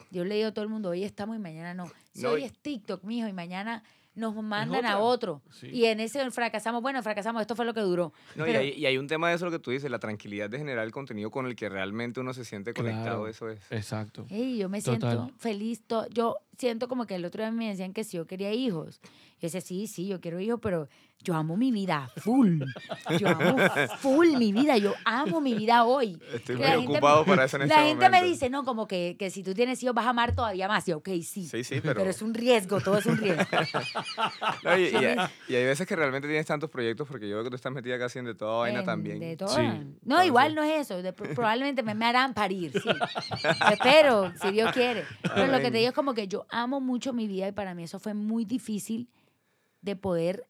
Yo le digo a todo el mundo, hoy estamos y mañana no. Si No, hoy es TikTok, mijo, y mañana nos mandan a otro. Sí. Y en ese fracasamos, bueno, fracasamos, esto fue lo que duró. No, Pero- y, hay, y hay un tema de eso lo que tú dices, la tranquilidad de generar el contenido con el que realmente uno se siente conectado, Claro. eso es. Exacto. Ey, yo me Total. siento feliz. to- yo siento como que el otro día me decían que si yo quería hijos. Yo decía, sí, sí, yo quiero hijos, pero yo amo mi vida full. Yo amo full mi vida. Yo amo mi vida hoy. Estoy muy gente ocupado me- para eso en La este gente me dice, no, como que, que si tú tienes hijos vas a amar todavía más. Y yo, ok, sí. Sí, sí, pero... pero... es un riesgo, todo es un riesgo. No, y, y hay- y hay veces que realmente tienes tantos proyectos porque yo veo que tú estás metida casi en de toda vaina En- también. De todo. Sí. No, Entonces- igual no es eso. de- probablemente me, me harán parir, sí. Espero, si Dios quiere. Pero lo que te digo es como que yo amo mucho mi vida y para mí eso fue muy difícil de poder,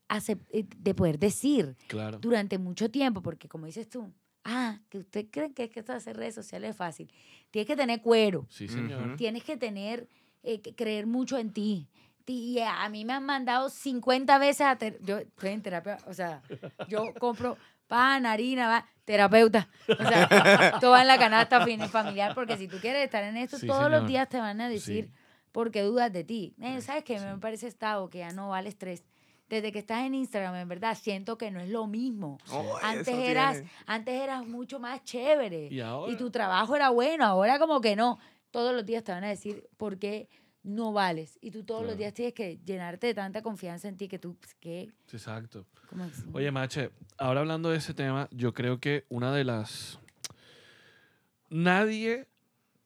eh, de poder decir Claro. durante mucho tiempo, porque como dices tú, ah, que usted cree que, es que esto de hacer redes sociales es fácil. Tienes que tener cuero, Sí, señor. Tienes que tener, eh, que creer mucho en ti. Y a mí me han mandado 50 veces a... ter- yo estoy en terapia, o sea, yo compro pan, harina, va, terapeuta. O sea, todo va en la canasta familiar, porque si tú quieres estar en esto, Sí, todos señor. los días te van a decir Sí. porque dudas de ti. Eh, ¿Sabes qué? Sí. Me parece estado que ya no vale estrés. Desde que estás en Instagram, en verdad, siento que no es lo mismo. Oh, Antes eras, tiene. antes eras mucho más chévere. Y ahora. tu trabajo era bueno, ahora como que no. Todos los días te van a decir por qué no vales. Y tú todos los días tienes que llenarte de tanta confianza en ti que tú, pues, ¿qué? Exacto. ¿Cómo así? Oye, Mache, ahora hablando de ese tema, yo creo que una de las... Nadie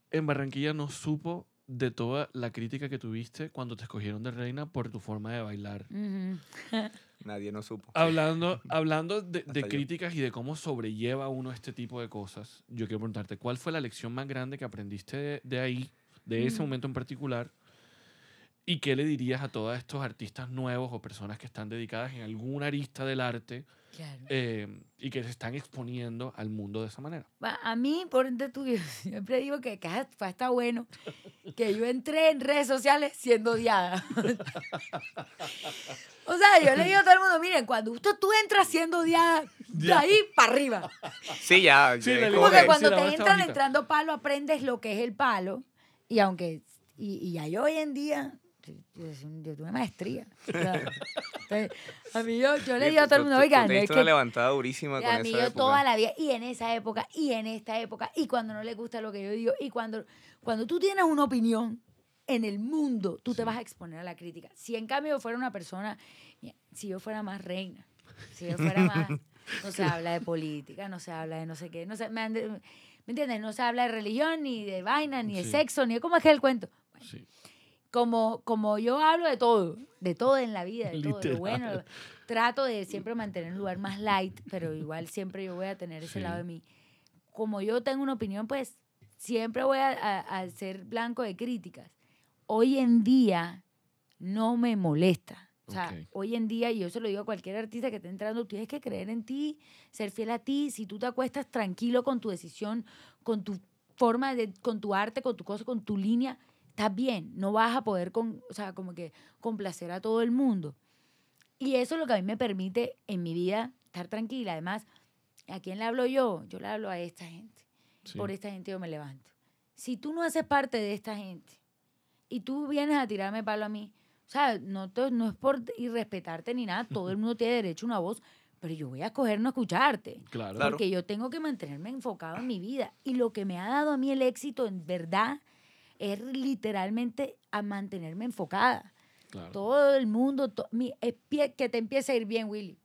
en Barranquilla no supo de toda la crítica que tuviste cuando te escogieron de reina por tu forma de bailar. Nadie no supo. Hablando, hablando de, de yo. críticas y de cómo sobrelleva uno este tipo de cosas, yo quiero preguntarte, ¿cuál fue la lección más grande que aprendiste de, de ahí, de ese Mm. momento en particular? ¿Y qué le dirías a todos estos artistas nuevos o personas que están dedicadas en alguna arista del arte Claro. eh, y que se están exponiendo al mundo de esa manera? A mí, por ende tuyo, siempre digo que, que fue hasta bueno que yo entré en redes sociales siendo odiada. o sea, yo le digo a todo el mundo, miren, cuando usted, tú entras siendo odiada, de ahí para arriba. Sí, ya. Sí, ya como que- cuando sí, te entran bonita. entrando palo, aprendes lo que es el palo. Y aunque, y, y ya yo hoy en día, yo, tuve maestría. o sea, entonces, a mí yo, yo le digo a todo el mundo, oigan, es una que levantada durísima con a mí esa yo época. toda la vida, y en esa época, y en esta época, y cuando no le gusta lo que yo digo, y cuando, cuando tú tienes una opinión en el mundo, tú te vas a exponer a la crítica. Si en cambio yo fuera una persona, si yo fuera más reina, si yo fuera más, no se habla de política, no se habla de no sé qué, no se, me, ande- ¿me entiendes? No se habla de religión, ni de vaina, ni de sexo, ni de cómo es que es el cuento. Sí. Como, como yo hablo de todo, de todo en la vida, de todo, de bueno. Trato de siempre mantener un lugar más light, pero igual siempre yo voy a tener ese Sí. lado de mí. Como yo tengo una opinión, pues siempre voy a, a- a ser blanco de críticas. Hoy en día no me molesta. O sea, Ok. hoy en día, y yo se lo digo a cualquier artista que esté entrando, tienes que creer en ti, ser fiel a ti. Si tú te acuestas tranquilo con tu decisión, con tu forma, de, con tu arte, con tu cosa, con tu línea, estás bien. No vas a poder, con, o sea, como que complacer a todo el mundo. Y eso es lo que a mí me permite en mi vida estar tranquila. Además, ¿a quién le hablo yo? Yo le hablo a esta gente. Sí. Por esta gente yo me levanto. Si tú no haces parte de esta gente y tú vienes a tirarme palo a mí, o sea, no, te- no es por irrespetarte ni nada, todo el mundo tiene derecho a una voz, pero yo voy a escoger no escucharte. Claro. Claro. Porque yo tengo que mantenerme enfocado en mi vida. Y lo que me ha dado a mí el éxito, en verdad, es literalmente a mantenerme enfocada. claro. Todo el mundo, to- mi- espie- que te empiece a ir bien, Willy.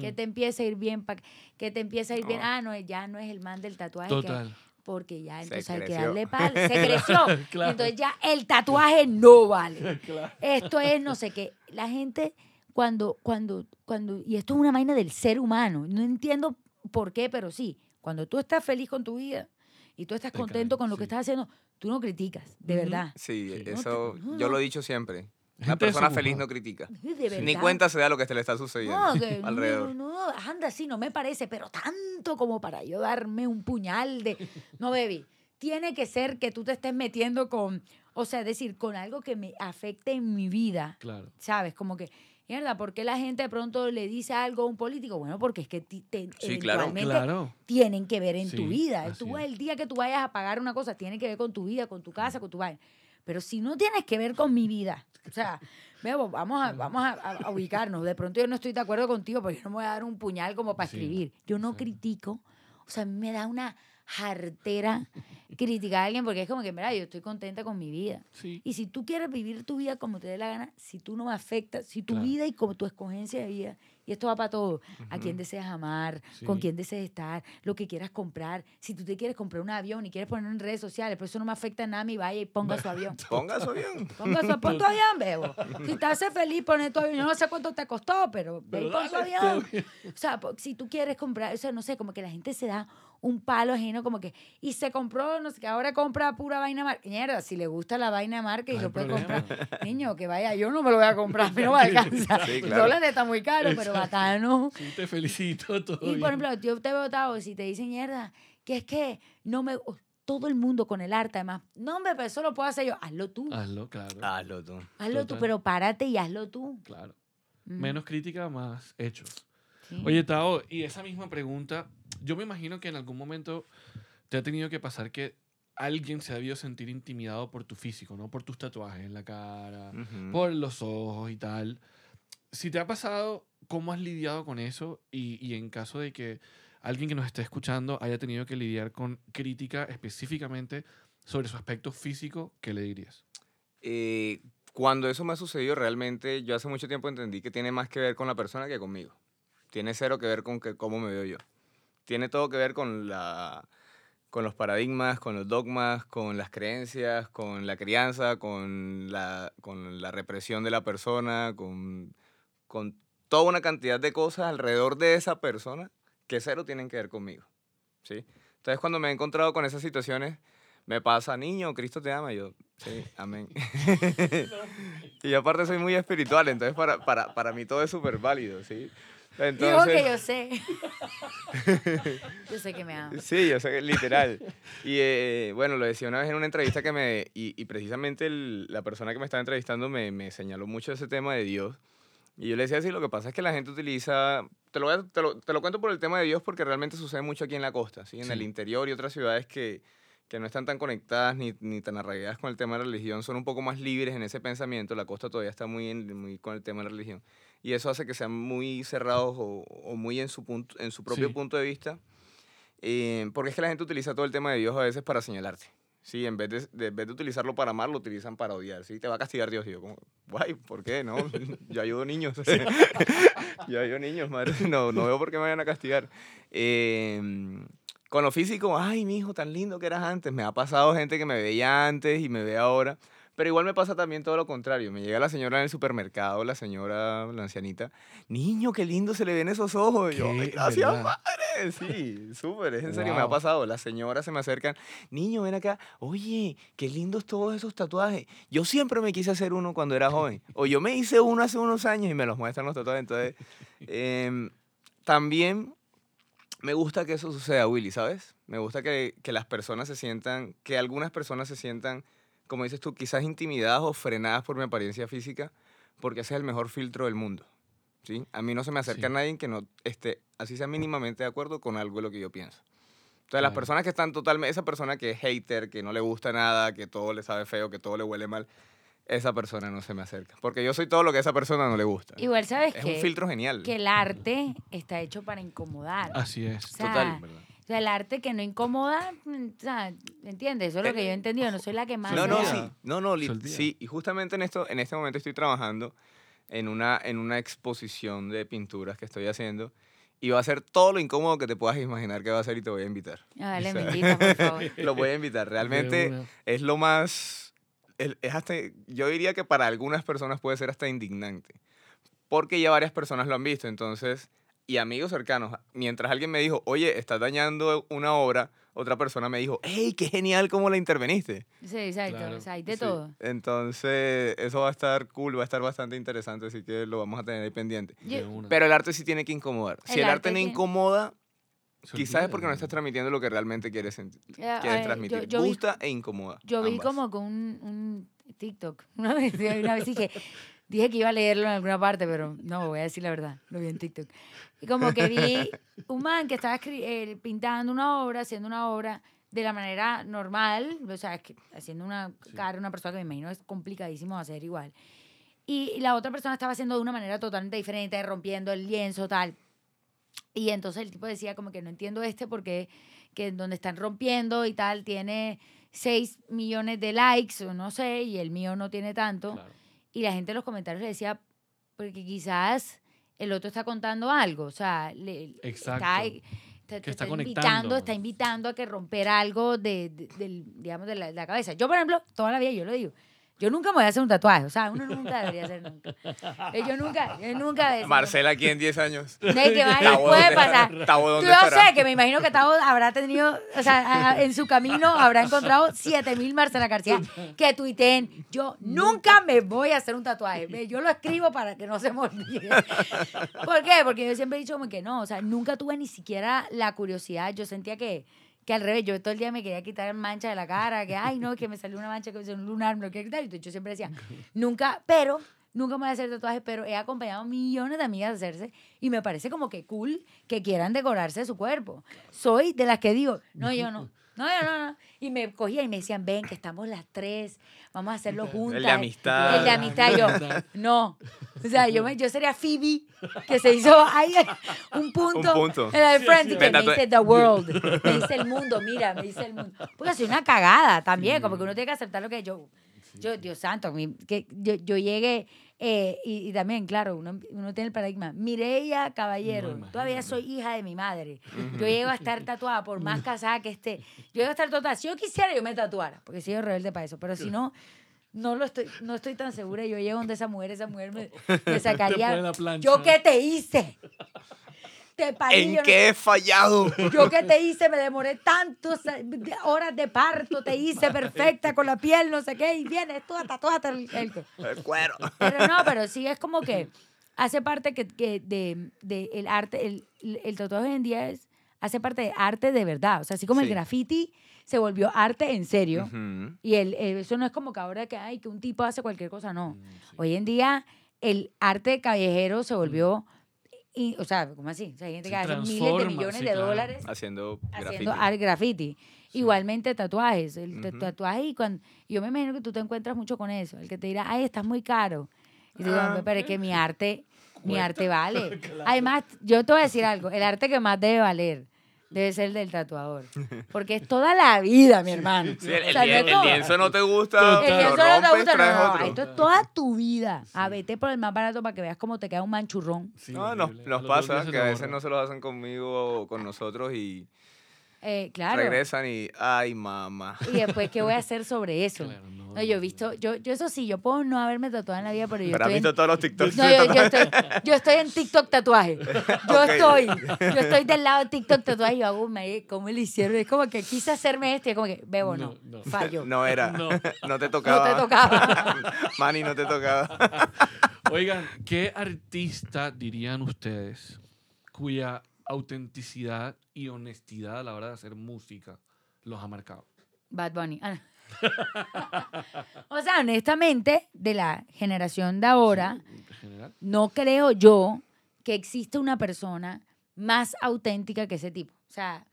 Que Mm. te empiece a ir bien, pa- que te empiece a ir bien. Oh. Ah, no, ya no es el man del tatuaje. que- Total. porque ya entonces hay que darle palo. Se creció. Claro. Entonces ya el tatuaje no vale. Claro. Esto es no sé qué. La gente cuando, cuando, cuando, y esto es una vaina del ser humano. No entiendo por qué, pero sí. Cuando tú estás feliz con tu vida y tú estás Te contento con lo que estás haciendo, tú no criticas, de verdad. Sí, Sí. eso No yo no. lo he dicho siempre. La persona feliz no critica. De verdad. Ni cuenta se da lo que te le está sucediendo No, que no, alrededor. no, no, anda así, no me parece, pero tanto como para yo darme un puñal de... No, baby, tiene que ser que tú te estés metiendo con, o sea, decir, con algo que me afecte en mi vida, Claro. ¿sabes? Como que, mierda, ¿por qué la gente de pronto le dice algo a un político? Bueno, porque es que te, Sí, claro. eventualmente Claro. tienen que ver en Sí, tu vida. Tú, el día que tú vayas a pagar una cosa, tiene que ver con tu vida, con tu casa, con tu vaina. Pero si no tienes que ver con mi vida, o sea, Bebo, vamos a, vamos a, ubicarnos. De pronto yo no estoy de acuerdo contigo porque yo no me voy a dar un puñal como para Sí, escribir. Yo no critico. O sea, a mí me da una jartera criticar a alguien porque es como que, mira, yo estoy contenta con mi vida. Sí. Y si tú quieres vivir tu vida como te dé la gana, si tú no me afectas, si tu Claro. vida y como tu escogencia de vida, y esto va para todo, a quién deseas amar, con quién deseas estar, lo que quieras comprar, si tú te quieres comprar un avión y quieres ponerlo en redes sociales, pero eso no me afecta nada, mi vaya y ponga su avión. Ponga su avión. Ponga su, pon tu avión, bebo. Si te hace feliz, poner tu avión. Yo no sé cuánto te costó, pero Pero pon tu avión. O sea, si tú quieres comprar, o sea, no sé, como que la gente se da un palo ajeno como que, y se compró, no sé qué, ahora compra pura vaina marca. Mierda, si le gusta la vaina marca y No lo puede problema. comprar. Niño, que vaya, yo no me lo voy a comprar, pero me alcanza. Sí, El claro. dólar está muy caro, pero bacano. Sí, te felicito. Todo Y por ejemplo, yo te veo, Tavo, si te dicen mierda, que es que no me. oh, Todo el mundo con el arte, además. No, hombre, pero eso lo puedo hacer yo. Hazlo tú. Hazlo, claro. Hazlo tú. hazlo tú, total. pero párate y hazlo tú. Claro. Mm, Menos crítica, más hechos. sí. Oye, Tao, y esa misma pregunta, yo me imagino que en algún momento te ha tenido que pasar que alguien se ha debido sentir intimidado por tu físico, ¿no? Por tus tatuajes en la cara, Ujú. por los ojos y tal. Si te ha pasado, ¿cómo has lidiado con eso? Y, y en caso de que alguien que nos esté escuchando haya tenido que lidiar con crítica específicamente sobre su aspecto físico, ¿qué le dirías? Eh, cuando eso me ha sucedido, realmente yo hace mucho tiempo entendí que tiene más que ver con la persona que conmigo. Tiene cero que ver con que, cómo me veo yo. Tiene todo que ver con, la, con los paradigmas, con los dogmas, con las creencias, con la crianza, con la, con la represión de la persona, con, con toda una cantidad de cosas alrededor de esa persona que cero tienen que ver conmigo. ¿sí? Entonces, cuando me he encontrado con esas situaciones, me pasa, niño, Cristo te ama. Y yo, sí, amén. y aparte soy muy espiritual, entonces para, para, para mí todo es súper válido, ¿sí? Digo Entonces, que yo sé. yo sé que me ama. Sí, yo sé que literal. Y eh, bueno, lo decía una vez en una entrevista que me. Y, y precisamente el- la persona que me estaba entrevistando me, me señaló mucho ese tema de Dios. Y yo le decía así: lo que pasa es que la gente utiliza. Te lo, voy a- te lo, te lo cuento por el tema de Dios porque realmente sucede mucho aquí en la costa, ¿sí? en el Sí. interior y otras ciudades que, que no están tan conectadas ni, ni tan arraigadas con el tema de la religión, son un poco más libres en ese pensamiento. La costa todavía está muy, en- muy con el tema de la religión. Y eso hace que sean muy cerrados o, o muy en su, punto, en su propio Sí. punto de vista. Eh, porque es que la gente utiliza todo el tema de Dios a veces para señalarte. Sí, en vez de, de- en vez de utilizarlo para amar, lo utilizan para odiar. Sí, te va a castigar Dios. Y yo como, guay, ¿por qué? No, yo ayudo niños. yo ayudo niños, madre. No, no veo por qué me vayan a castigar. Eh, con lo físico, ay, mi hijo, tan lindo que eras antes. Me ha pasado gente que me veía antes y me ve ahora. Pero igual me pasa también todo lo contrario. Me llega la señora en el supermercado, la señora, la ancianita. Niño, qué lindo se le ven esos ojos. Y yo, "Ay, gracias, verdad. madre. Sí, súper, es en serio, me ha pasado. Las señoras se me acercan. Niño, ven acá. Oye, qué lindos todos esos tatuajes. Yo siempre me quise hacer uno cuando era joven. O yo me hice uno hace unos años y me los muestran los tatuajes. Entonces, em, también me gusta que eso suceda, Willy, ¿sabes? Me gusta que, que las personas se sientan, que algunas personas se sientan, como dices tú, quizás intimidadas o frenadas por mi apariencia física, porque ese es el mejor filtro del mundo. ¿sí? A mí no se me acerca Sí. nadie que no esté, así sea mínimamente de acuerdo con algo de lo que yo pienso. Entonces, las personas que están totalmente, esa persona que es hater, que no le gusta nada, que todo le sabe feo, que todo le huele mal, esa persona no se me acerca. Porque yo soy todo lo que a esa persona no le gusta. Igual, ¿sabes es qué? un filtro genial. Que el arte está hecho para incomodar. Así es. O sea, Total. O sea, el arte que no incomoda, mm, o sea, ¿entiendes? Eso es lo que yo he entendido. No soy la que más. No, no, sí. No, no, sí. Y justamente en, esto, en este momento estoy trabajando en una, en una exposición de pinturas que estoy haciendo. Y va a ser todo lo incómodo que te puedas imaginar que va a ser y te voy a invitar. Ah, dale, O sea, me invita, por favor. Lo voy a invitar. Realmente es lo más... Es hasta, yo diría que para algunas personas puede ser hasta indignante. Porque ya varias personas lo han visto. Entonces, y amigos cercanos, mientras alguien me dijo, oye, estás dañando una obra, otra persona me dijo, hey, qué genial cómo la interveniste. Sí, exacto. Claro, O sea, hay de Sí. todo. Entonces, eso va a estar cool, va a estar bastante interesante, así que lo vamos a tener ahí pendiente. Yo-. Pero el arte sí tiene que incomodar. Si El arte, arte no tiene- incomoda, quizás es porque no estás transmitiendo lo que realmente quieres, sentir, Eh, quieres ver, transmitir. yo- yo vi- Gusta e incomoda. Yo vi como con un, un TikTok. Una vez, una vez dije, dije que iba a leerlo en alguna parte, pero no, voy a decir la verdad. Lo vi en TikTok. Y como que vi un man que estaba eh, pintando una obra, haciendo una obra de la manera normal, o sea, haciendo una cara, una persona que me imagino es complicadísimo hacer igual. Y la otra persona estaba haciendo de una manera totalmente diferente, rompiendo el lienzo, tal. Y entonces el tipo decía como que no entiendo este porque que donde están rompiendo y tal tiene 6 millones de likes o no sé, y el mío no tiene tanto. Claro. Y la gente en los comentarios le decía, porque quizás el otro está contando algo, o sea, le, Exacto. está, Que está invitando, está invitando a que romper algo de, de- digamos, de la, de la cabeza. Yo, por ejemplo, toda la vida yo lo digo, Yo nunca me voy a hacer un tatuaje. O sea, uno nunca debería hacer nunca. Eh, Yo nunca, yo nunca. Marcela aquí en 10 años. De que puede ¿dónde- pasar. Tabo, Yo sé que me imagino que Tavo habrá tenido, o sea, en su camino habrá encontrado 7000 Marcela García que tuiteen. Yo nunca me voy a hacer un tatuaje. Yo lo escribo para que no se me olvide. ¿Por qué? Porque yo siempre he dicho como que no, o sea, nunca tuve ni siquiera la curiosidad. Yo sentía que, que al revés, yo todo el día me quería quitar mancha de la cara, que ay, no, que me salió una mancha, que me salió un lunar, me lo quiero quitar. Y yo siempre decía, nunca, pero nunca me voy a hacer tatuajes, pero he acompañado a millones de amigas a hacerse y me parece como que cool que quieran decorarse su cuerpo. Soy de las que digo, no, yo no. No, yo no, no. Y me cogía y me decían, ven, que estamos las tres, vamos a hacerlo juntas. de amistad. El de amistad. Yo, no. O sea, yo, me, yo sería Phoebe, que se hizo ahí un punto. Un punto. En la de Friends, y que me dice the world. Me dice el mundo, mira, me dice el mundo. Porque soy una cagada también, como que uno tiene que aceptar lo que yo. Yo, Dios santo, mi- que yo, yo llegué, eh, y, y también, claro, uno, uno tiene el paradigma. Mireia Caballero, todavía soy hija de mi madre. Yo llego a estar tatuada, por más casada que esté. Yo llego a estar tatuada. Si yo quisiera, yo me tatuara, porque soy rebelde para eso. Pero si no, no lo estoy, no estoy tan segura. Yo llego donde esa mujer, esa mujer me, me sacaría. ¿Yo qué te hice? Te parí, yo ¿En no- qué he fallado? yo que te hice, me demoré tantas horas de parto, te hice perfecta con la piel, no sé qué, y vienes tú a tatuarte el, el- El cuero. Pero no, pero sí es como que hace parte que, que de, de el arte, el, el tatuaje hoy en día es, hace parte de arte de verdad. O sea, así como el graffiti se volvió arte en serio. Y el, el- eso no es como que ahora que, ay, que un tipo hace cualquier cosa, no. Hoy en día el arte callejero se volvió, y, o sea, ¿cómo así? O sea, hay gente Se que hace miles de millones sí, de claro. dólares Haciendo haciendo graffiti. art graffiti. Igualmente tatuajes. El tatuaje y cuando yo me imagino que tú te encuentras mucho con eso. El que te dirá, ay, estás muy caro. Y te digo, Ah. "Hombre, pero es que mi arte, mi arte vale. Además, yo te voy a decir algo, el arte que más debe valer debe ser el del tatuador. Porque es toda la vida, mi hermano. Sí, el, O sea, el, el todo. lienzo no te gusta. El lienzo no te gusta, no, no, esto es toda tu vida. A vete por el más barato para que veas cómo te queda un manchurrón. Sí, No, nos, nos pasa que a veces no se los hacen conmigo o con nosotros y Eh, claro. regresan y, ay, mamá. Y después, ¿qué voy a hacer sobre eso? Claro, no, No, yo he no, visto, yo, yo eso sí, yo puedo no haberme tatuado en la vida, pero yo Pero has en, visto todos los TikToks. no, yo, yo tatuajes? estoy, yo estoy en TikTok tatuaje. Yo estoy, yo estoy del lado de TikTok tatuaje y yo hago, "Mae, ¿cómo le hicieron? Es como que quise hacerme esto y es como que, bebo, no, No, no. fallo. No era. No. No, te No tocaba. te tocaba. Manny, no te tocaba. Oigan, ¿qué artista dirían ustedes cuya autenticidad y honestidad a la hora de hacer música los ha marcado? Bad Bunny. Ah, no. o sea, honestamente, de la generación de ahora, no creo yo que exista una persona más auténtica que ese tipo. O sea,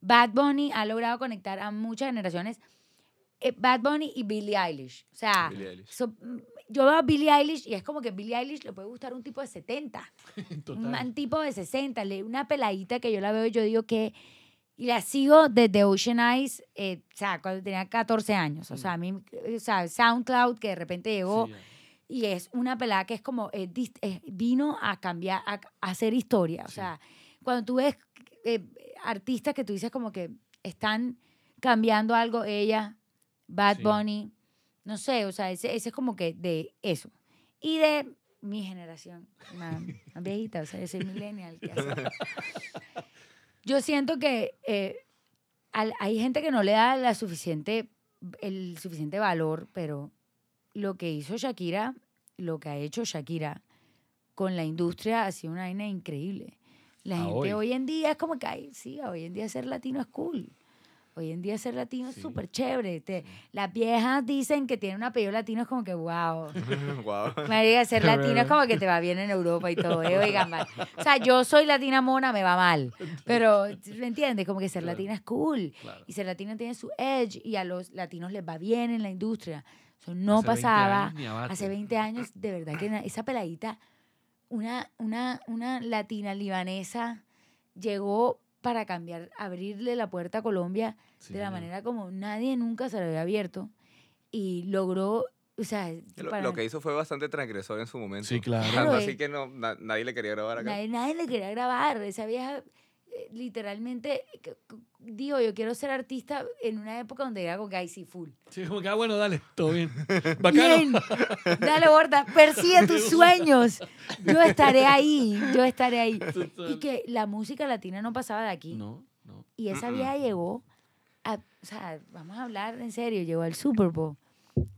Bad Bunny ha logrado conectar a muchas generaciones. Eh, Bad Bunny y Billie Eilish. O sea, Billie Eilish. so- mm, yo veo a Billie Eilish y es como que Billie Eilish le puede gustar un tipo de 70, Total. un tipo de 60, le- una peladita que yo la veo y yo digo que y la sigo desde Ocean Eyes, eh, o sea, cuando tenía 14 años. O sea, a mí, o sea, SoundCloud que de repente llegó Sí, y es una pelada que es como, eh, eh, vino a cambiar, a, a hacer historia. O Sí. sea, cuando tú ves eh, artistas que tú dices como que están cambiando algo, ella, Bad Sí. Bunny, no sé, o sea, ese, ese es como que de eso. Y de mi generación, más, más viejita, o sea, yo soy millennial. ¿qué hacer? Yo siento que eh, al- hay gente que no le da la suficiente, el suficiente valor, pero lo que hizo Shakira, lo que ha hecho Shakira con la industria ha sido una vaina increíble. La gente hoy. hoy. en día es como que, ay, sí, hoy en día ser latino es cool. Hoy en día ser latino Sí. es súper chévere. Te- las viejas dicen que tienen un apellido latino, es como que, wow. wow. María, ser latino es como que te va bien en Europa y todo, ¿eh? Oigan, mal. O sea, yo soy latina mona, me va mal. Pero, ¿me entiendes? Como que ser Claro. latina es cool. Claro. Y ser latina tiene su edge y a los latinos les va bien en la industria. Eso no Hace 20 pasaba. años. Hace 20 años, de verdad que esa peladita, una, una, una latina libanesa, llegó para cambiar, abrirle la puerta a Colombia Sí, de la manera como nadie nunca se lo había abierto y logró, o sea, Lo, para- lo que hizo fue bastante transgresor en su momento. Sí, claro. Así eh. que no, na- nadie le quería grabar acá. nadie, nadie le quería grabar. Esa vieja literalmente, que- que- digo, yo quiero ser artista en una época donde era con Guy full. Sí, como que, ah, bueno, dale, todo bien. Bacano. Bien, dale, gorda, persigue tus sueños. Yo estaré ahí, yo estaré ahí. Total. Y que la música latina no pasaba de aquí. No, no. Y esa vieja llegó, a, o sea, vamos a hablar en serio, llegó al Super Bowl.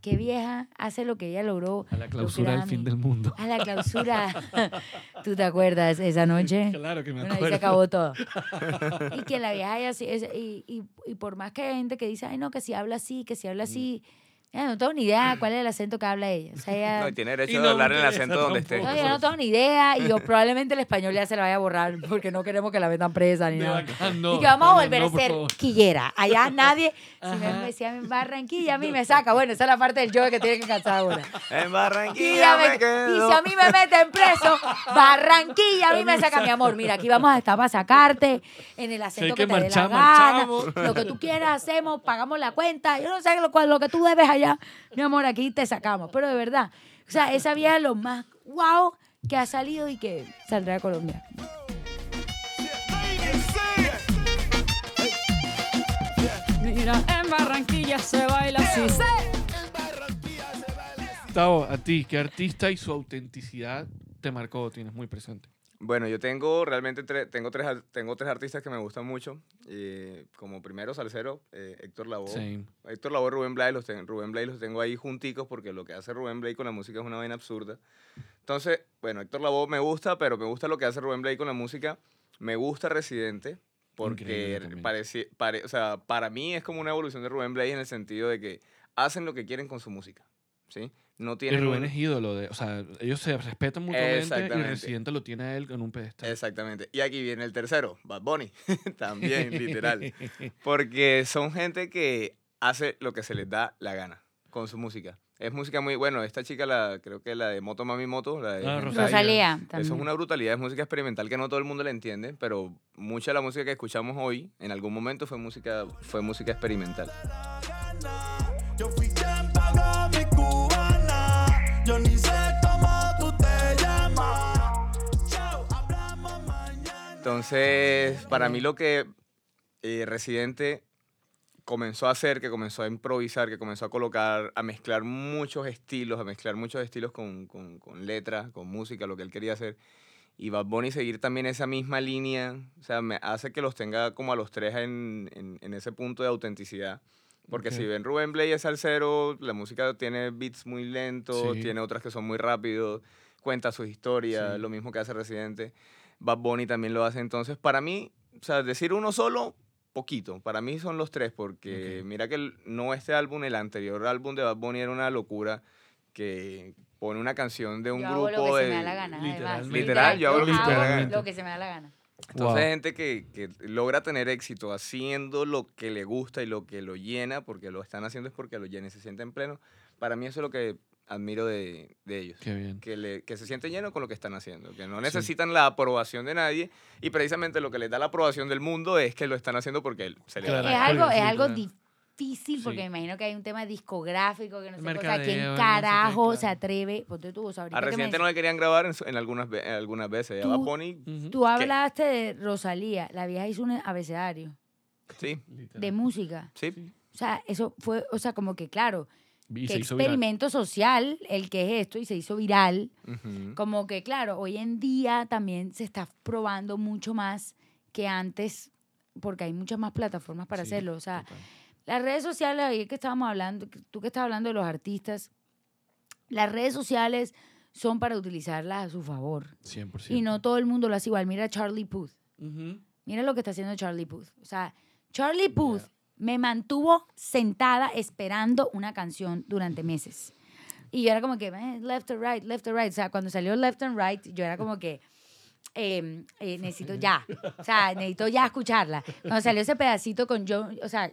Qué vieja hace lo que ella logró. A la clausura del fin del mundo. A la clausura. ¿Tú te acuerdas esa noche? Claro que me Bueno, ahí acuerdo. se acabó todo. y que la vieja haya y, y, y por más que hay gente que dice, ay no, que si habla así, que si habla así, ya no tengo ni idea cuál es el acento que habla ella. O sea, ella- No, y tiene derecho Y de no hablar en el acento donde esté. no, yo no tengo ni idea y yo probablemente el español ya se la vaya a borrar porque no queremos que la metan presa ni De nada. no. y que vamos a volver no, a ser quillera. Allá nadie, si me decía en Barranquilla, a mí me saca. Bueno, esa es la parte del yo que tiene que cansar ahora. En Barranquilla me- me y si a mí me meten preso, Barranquilla a mí me saca, mi amor. Mira, aquí vamos a estar para sacarte en el acento que que, te dé la gana. marchamos. Lo que tú quieras hacemos, pagamos la cuenta. Yo no sé lo, lo que tú debes allá. Mi amor, aquí te sacamos. Pero de verdad, o sea, esa vieja es lo más wow que ha salido y que saldrá de Colombia. Mira, en Barranquilla se baila así. Gustavo, a ti, ¿qué artista y su autenticidad te marcó o tienes muy presente? Bueno, yo tengo realmente tre- tengo, tres, tengo tres artistas que me gustan mucho. eh, como primero, Salcero, eh, Héctor Lavoe. Héctor Lavoe Rubén Blades los, ten- Rubén Blades los tengo ahí junticos porque lo que hace Rubén Blades con la música es una vaina absurda. Entonces, bueno, Héctor Lavoe me gusta, pero me gusta lo que hace Rubén Blades con la música. Me gusta Residente porque Increíble también. pareci- pare- o sea, para mí es como una evolución de Rubén Blades en el sentido de que hacen lo que quieren con su música. ¿sí? No Y tienen Rubén es ídolo de, o sea, ellos se respetan mutuamente y. Residente lo tiene a él en un pedestal. Exactamente. Y aquí viene el tercero, Bad Bunny. También, literal. Porque son gente que hace lo que se les da la gana con su música. Es música muy, bueno, esta chica, la, creo que la de Moto Mami Moto, la de Ah, Rosalía. Rosalía Eso es una brutalidad, es música experimental que no todo el mundo la entiende, pero mucha de la música que escuchamos hoy, en algún momento fue música, fue música experimental. Yo fui quien pagó mi cubana. Yo ni sé cómo tú te llamas. Chao, hablamos mañana. Entonces, para mí lo que eh, Residente comenzó a hacer, que comenzó a improvisar, que comenzó a colocar, a mezclar muchos estilos, a mezclar muchos estilos con, con, con letra, con música, lo que él quería hacer. Y Bad Bunny seguir también esa misma línea, o sea, me hace que los tenga como a los tres en, en, en ese punto de autenticidad. Porque si ven Rubén Blay es salsero, la música tiene beats muy lentos, Sí. tiene otras que son muy rápidos, cuenta sus historias, Sí. lo mismo que hace Residente. Bad Bunny también lo hace. Entonces, para mí, o sea, decir uno solo, poquito. Para mí son los tres, porque mira que el- no este álbum, el anterior álbum de Bad Bunny era una locura que pone una canción de un yo hago grupo lo que de... se me da la gana. además. Literalmente. Literal, yo hago lo que se me da la gana. lo que se me da la gana. Entonces Wow. hay gente que, que logra tener éxito haciendo lo que le gusta y lo que lo llena, porque lo están haciendo es porque lo llena y se sienten pleno. Para mí eso es lo que admiro de, de ellos. Qué bien. Que, le- que se sienten llenos con lo que están haciendo, que no necesitan la aprobación de nadie y precisamente lo que les da la aprobación del mundo es que lo están haciendo porque se les da Claro. la Es algo, Sí, es algo difícil porque Sí. me imagino que hay un tema discográfico que no sé, qué, o sea, ¿quién no sé qué, carajo se claro. atreve? Ponte tú, o sea, A Residente no le querían grabar en, en algunas, en algunas veces. Tú- Bad Bunny, Ujú. Tú hablaste de Rosalía, la vieja hizo un abecedario sí, de música. sí. O sea, eso fue, o sea, como que claro, Y qué viral. experimento social el que es esto y se hizo viral. Como que claro, hoy en día también se está probando mucho más que antes porque hay muchas más plataformas para Sí, hacerlo. O sea, total. las redes sociales, ahí que estábamos hablando, tú que estás hablando de los artistas, las redes sociales son para utilizarlas a su favor. 100%. Y no todo el mundo lo hace igual. Mira a Charlie Puth. Mira lo que está haciendo Charlie Puth. O sea, Charlie Puth Yeah. Me mantuvo sentada esperando una canción durante meses. Y yo era como que, "Eh, left or right, left or right. O sea, cuando salió left and right, yo era como que, eh, eh, necesito ya. O sea, necesito ya escucharla. Cuando salió ese pedacito con John, o sea,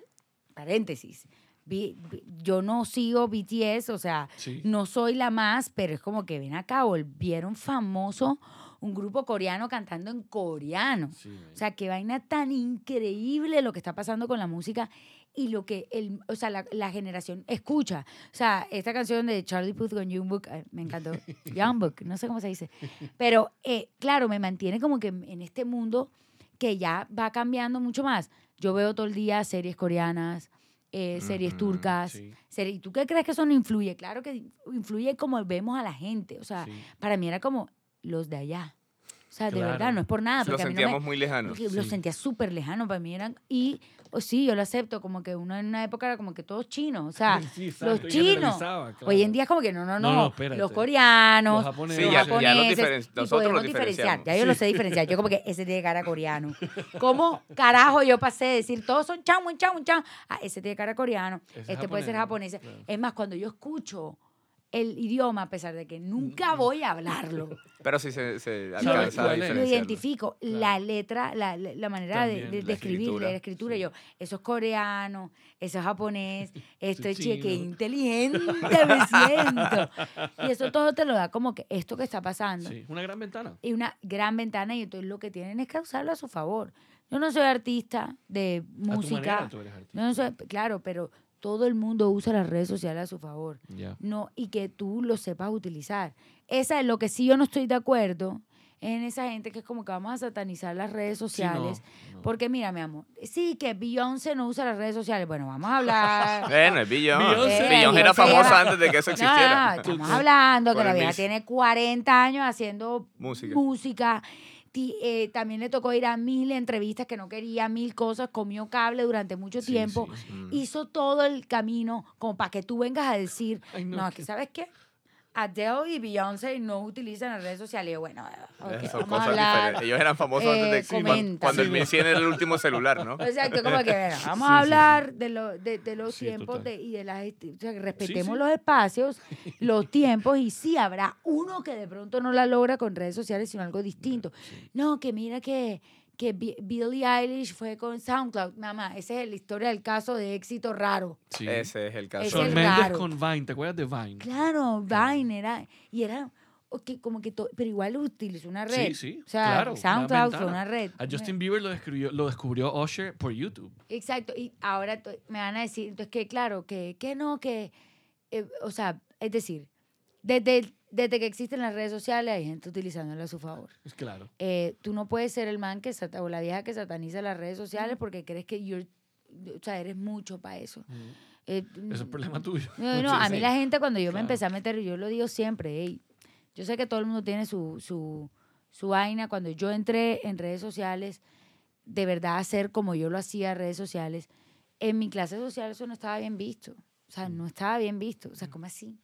paréntesis. vi- vi- yo no sigo BTS, o sea, Sí. no soy la más, pero es como que ven acá, volvieron famoso un grupo coreano cantando en coreano. Sí. O sea, qué vaina tan increíble lo que está pasando con la música y lo que el, o sea, la, la generación escucha. O sea, esta canción de Charlie Puth con Jungkook, eh, me encantó. Jungkook, no sé cómo se dice. Pero, eh, claro, me mantiene como que en este mundo que ya va cambiando mucho más. Yo veo todo el día series coreanas, eh, series turcas. Sí, series- ¿Y tú qué crees que eso no influye? Claro que influye como vemos a la gente. O sea, sí. para mí era como los de allá. O sea, de Claro. verdad, no es por nada. Lo Porque a mí no me- sentíamos muy lejano. porque Lo Sí. sentía súper lejano para mí. Eran, y pues, sí, yo lo acepto, como que uno en una época era como que todos chinos. O sea, Sí, los exacto, y chinos. generalizaba, Hoy en claro. día es como que no, no, No, no. los coreanos, Los los, japoneses. Sí, ya- los diferen- y nosotros podemos los diferenciar. diferenciamos. Ya yo lo sé diferenciar. Yo como que ese tiene cara coreano. ¿Cómo carajo yo pasé de decir todos son chao, chao, chao? A ese tiene cara coreano. Ese este puede ser japonés, japonés. claro. Es más, cuando yo escucho el idioma, a pesar de que nunca voy a hablarlo, Pero sí se, se ¿Sabes alcanza a lo identifico. La letra, la, la- manera de, También, de- la de escribir, escritura. la escritura. Sí. Yo, eso es coreano, eso es japonés, esto es che, qué chino. inteligente me siento. Y eso todo te lo da como que esto que está pasando. Sí, una gran ventana. Y una gran ventana y entonces lo que tienen es que usarlo a su favor. Yo no soy artista de A tu música. manera tú eres artista. Yo no soy, claro, pero todo el mundo usa las redes sociales a su favor no, y que tú lo sepas utilizar. Esa es lo que sí yo no estoy de acuerdo en esa gente que es como que vamos a satanizar las redes Sí, no, sociales. no. Porque mira, mi amor, sí que Beyoncé no usa las redes sociales. Bueno, vamos a hablar. Bueno, es. Beyoncé. Billón era Beyoncé famosa era- antes de que eso No, existiera. no, estamos hablando que la vieja tiene 40 años haciendo Música. música. Eh, también le tocó ir a mil entrevistas que no quería, mil cosas, comió cable durante mucho Sí, tiempo, sí, sí. Mm. hizo todo el camino como para que tú vengas a decir, Ay, no, no, que ¿sabes qué? Adele y Beyoncé no utilizan las redes sociales. Y yo, bueno, ok, Esas son vamos a cosas hablar. diferentes. Ellos eran famosos eh, antes de cuan- comenta. cuando el Sí, Mi no. 100 era el último celular, ¿no? Exacto, como que, bueno, vamos Sí, a sí, hablar de, lo, de, de los Sí, tiempos de, y de las... O sea, que respetemos sí. los espacios, los tiempos, y sí habrá uno que de pronto no la logra con redes sociales, sino algo distinto. No, que mira que, que Bi- Billie Eilish fue con SoundCloud. Mamá, esa es la historia del caso de éxito raro. Sí. Ese es el caso. Es el Mendes raro. con Vine, ¿te acuerdas de Vine? Claro, Vine era... Y era... ok, como que to- pero igual utilizó una red. Sí, sí, O sea, claro, una SoundCloud fue una red. A Justin Bieber lo descubrió, lo descubrió Usher por YouTube. Exacto, y ahora me van a decir, entonces que claro, que, que no, que, eh, o sea, es decir, desde, desde que existen las redes sociales hay gente utilizándolas a su favor. Es claro. Eh, tú no puedes ser el man que sata- o la vieja que sataniza las redes sociales porque crees que you're- o sea, eres mucho para eso. Eh, Eso es problema tuyo. no, no, a mí la gente cuando yo me Claro. empecé a meter, yo lo digo siempre, ey, yo sé que todo el mundo tiene su, su, su vaina. Cuando yo entré en redes sociales, de verdad hacer como yo lo hacía en redes sociales, en mi clase social eso no estaba bien visto. O sea, no estaba bien visto. O sea, ¿cómo así?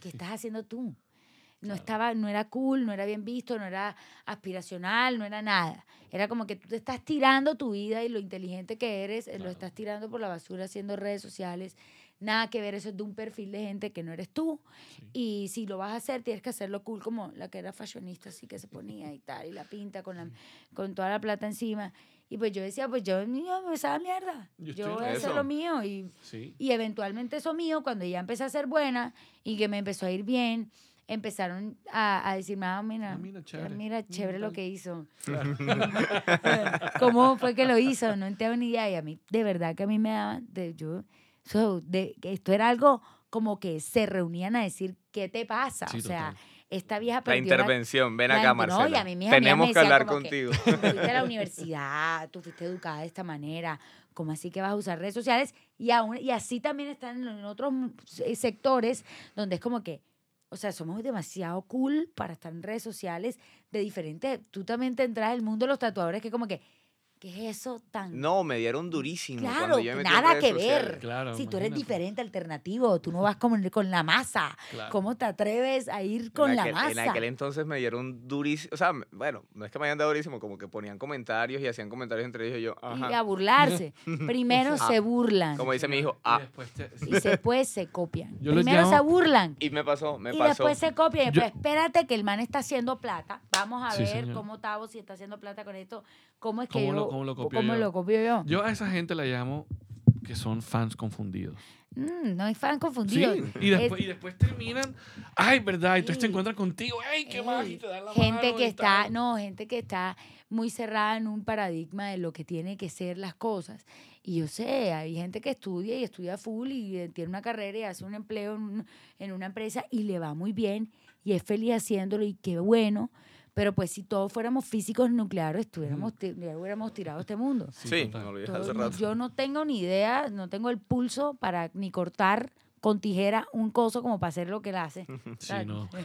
¿Qué estás haciendo tú? No estaba, no era cool, no era bien visto, no era aspiracional, no era nada. Era como que tú te estás tirando tu vida y lo inteligente que eres, eh, lo Claro. estás tirando por la basura haciendo redes sociales. Nada que ver, eso es de un perfil de gente que no eres tú. Y si lo vas a hacer, tienes que hacerlo cool como la que era fashionista, así que se ponía y tal, y la pinta con, la, con toda la plata encima. Y pues yo decía, pues yo, yo me esa mierda. Yo Yo, voy a hacer eso. lo mío. Y, Sí. y eventualmente eso mío, cuando ya empecé a ser buena y que me empezó a ir bien, empezaron a, a decirme, ah, mira, Ah, mira, chévere. mira, Mm, chévere lo que hizo. ¿Cómo fue que lo hizo? No tengo ni idea. Y a mí, de verdad que a mí me daban, de, yo, so, de, que esto era algo como que se reunían a decir, ¿qué te pasa? Sí, o sea, total. esta vieja La intervención, ven la acá, inter- no, y Marcela. a mí mis Tenemos me que hablar que, contigo. Tú fuiste a la universidad, tú fuiste educada de esta manera, ¿cómo así que vas a usar redes sociales? Y, aún, y así también están en otros se- sectores donde es como que, o sea, somos demasiado cool para estar en redes sociales de diferentes. Tú también te entras al mundo de los tatuadores que como que, ¿qué es eso tan... No, me dieron durísimo. Claro, cuando yo me metí en nada que ver. Claro, si tú eres diferente, alternativo, tú no vas con, con la masa. Claro. ¿Cómo te atreves a ir con la masa? En aquel entonces me dieron durísimo. O sea, bueno, no es que me hayan dado durísimo, como que ponían comentarios y hacían comentarios entre ellos y yo, Y ajá. a burlarse. Primero Ah, se burlan. Como dice mi hijo, Y ah. después te- y después se copian. Yo Primero llamo- se burlan. Y me pasó, me y pasó. después se copian. Y Yo- después, espérate que el man está haciendo plata. Vamos a Sí, ver señor. cómo Tavo si está haciendo plata con esto. ¿Cómo es que ¿Cómo yo, lo- cómo lo copio cómo yo? lo copio yo? Yo a esa gente la llamo que son fans confundidos. Mm, no hay fan Sí. confundido. Y Es después, y después terminan, ay, ¿verdad? Entonces te Sí. encuentran contigo, ay, qué más, Ey, y te dan la gente mano que y está, tal. no, gente que está muy cerrada en un paradigma de lo que tiene que ser las cosas. Y yo sé, hay gente que estudia y estudia full y eh, tiene una carrera y hace un empleo en, en una empresa y le va muy bien y es feliz haciéndolo y qué bueno. Pero pues si todos fuéramos físicos nucleares, estuviéramos, ya hubiéramos tirado este mundo. Sí, total. no lo dije Todo- hace rato. yo no tengo ni idea, no tengo el pulso para ni cortar con tijera un coso como para hacer lo que él hace. Sí, no. Que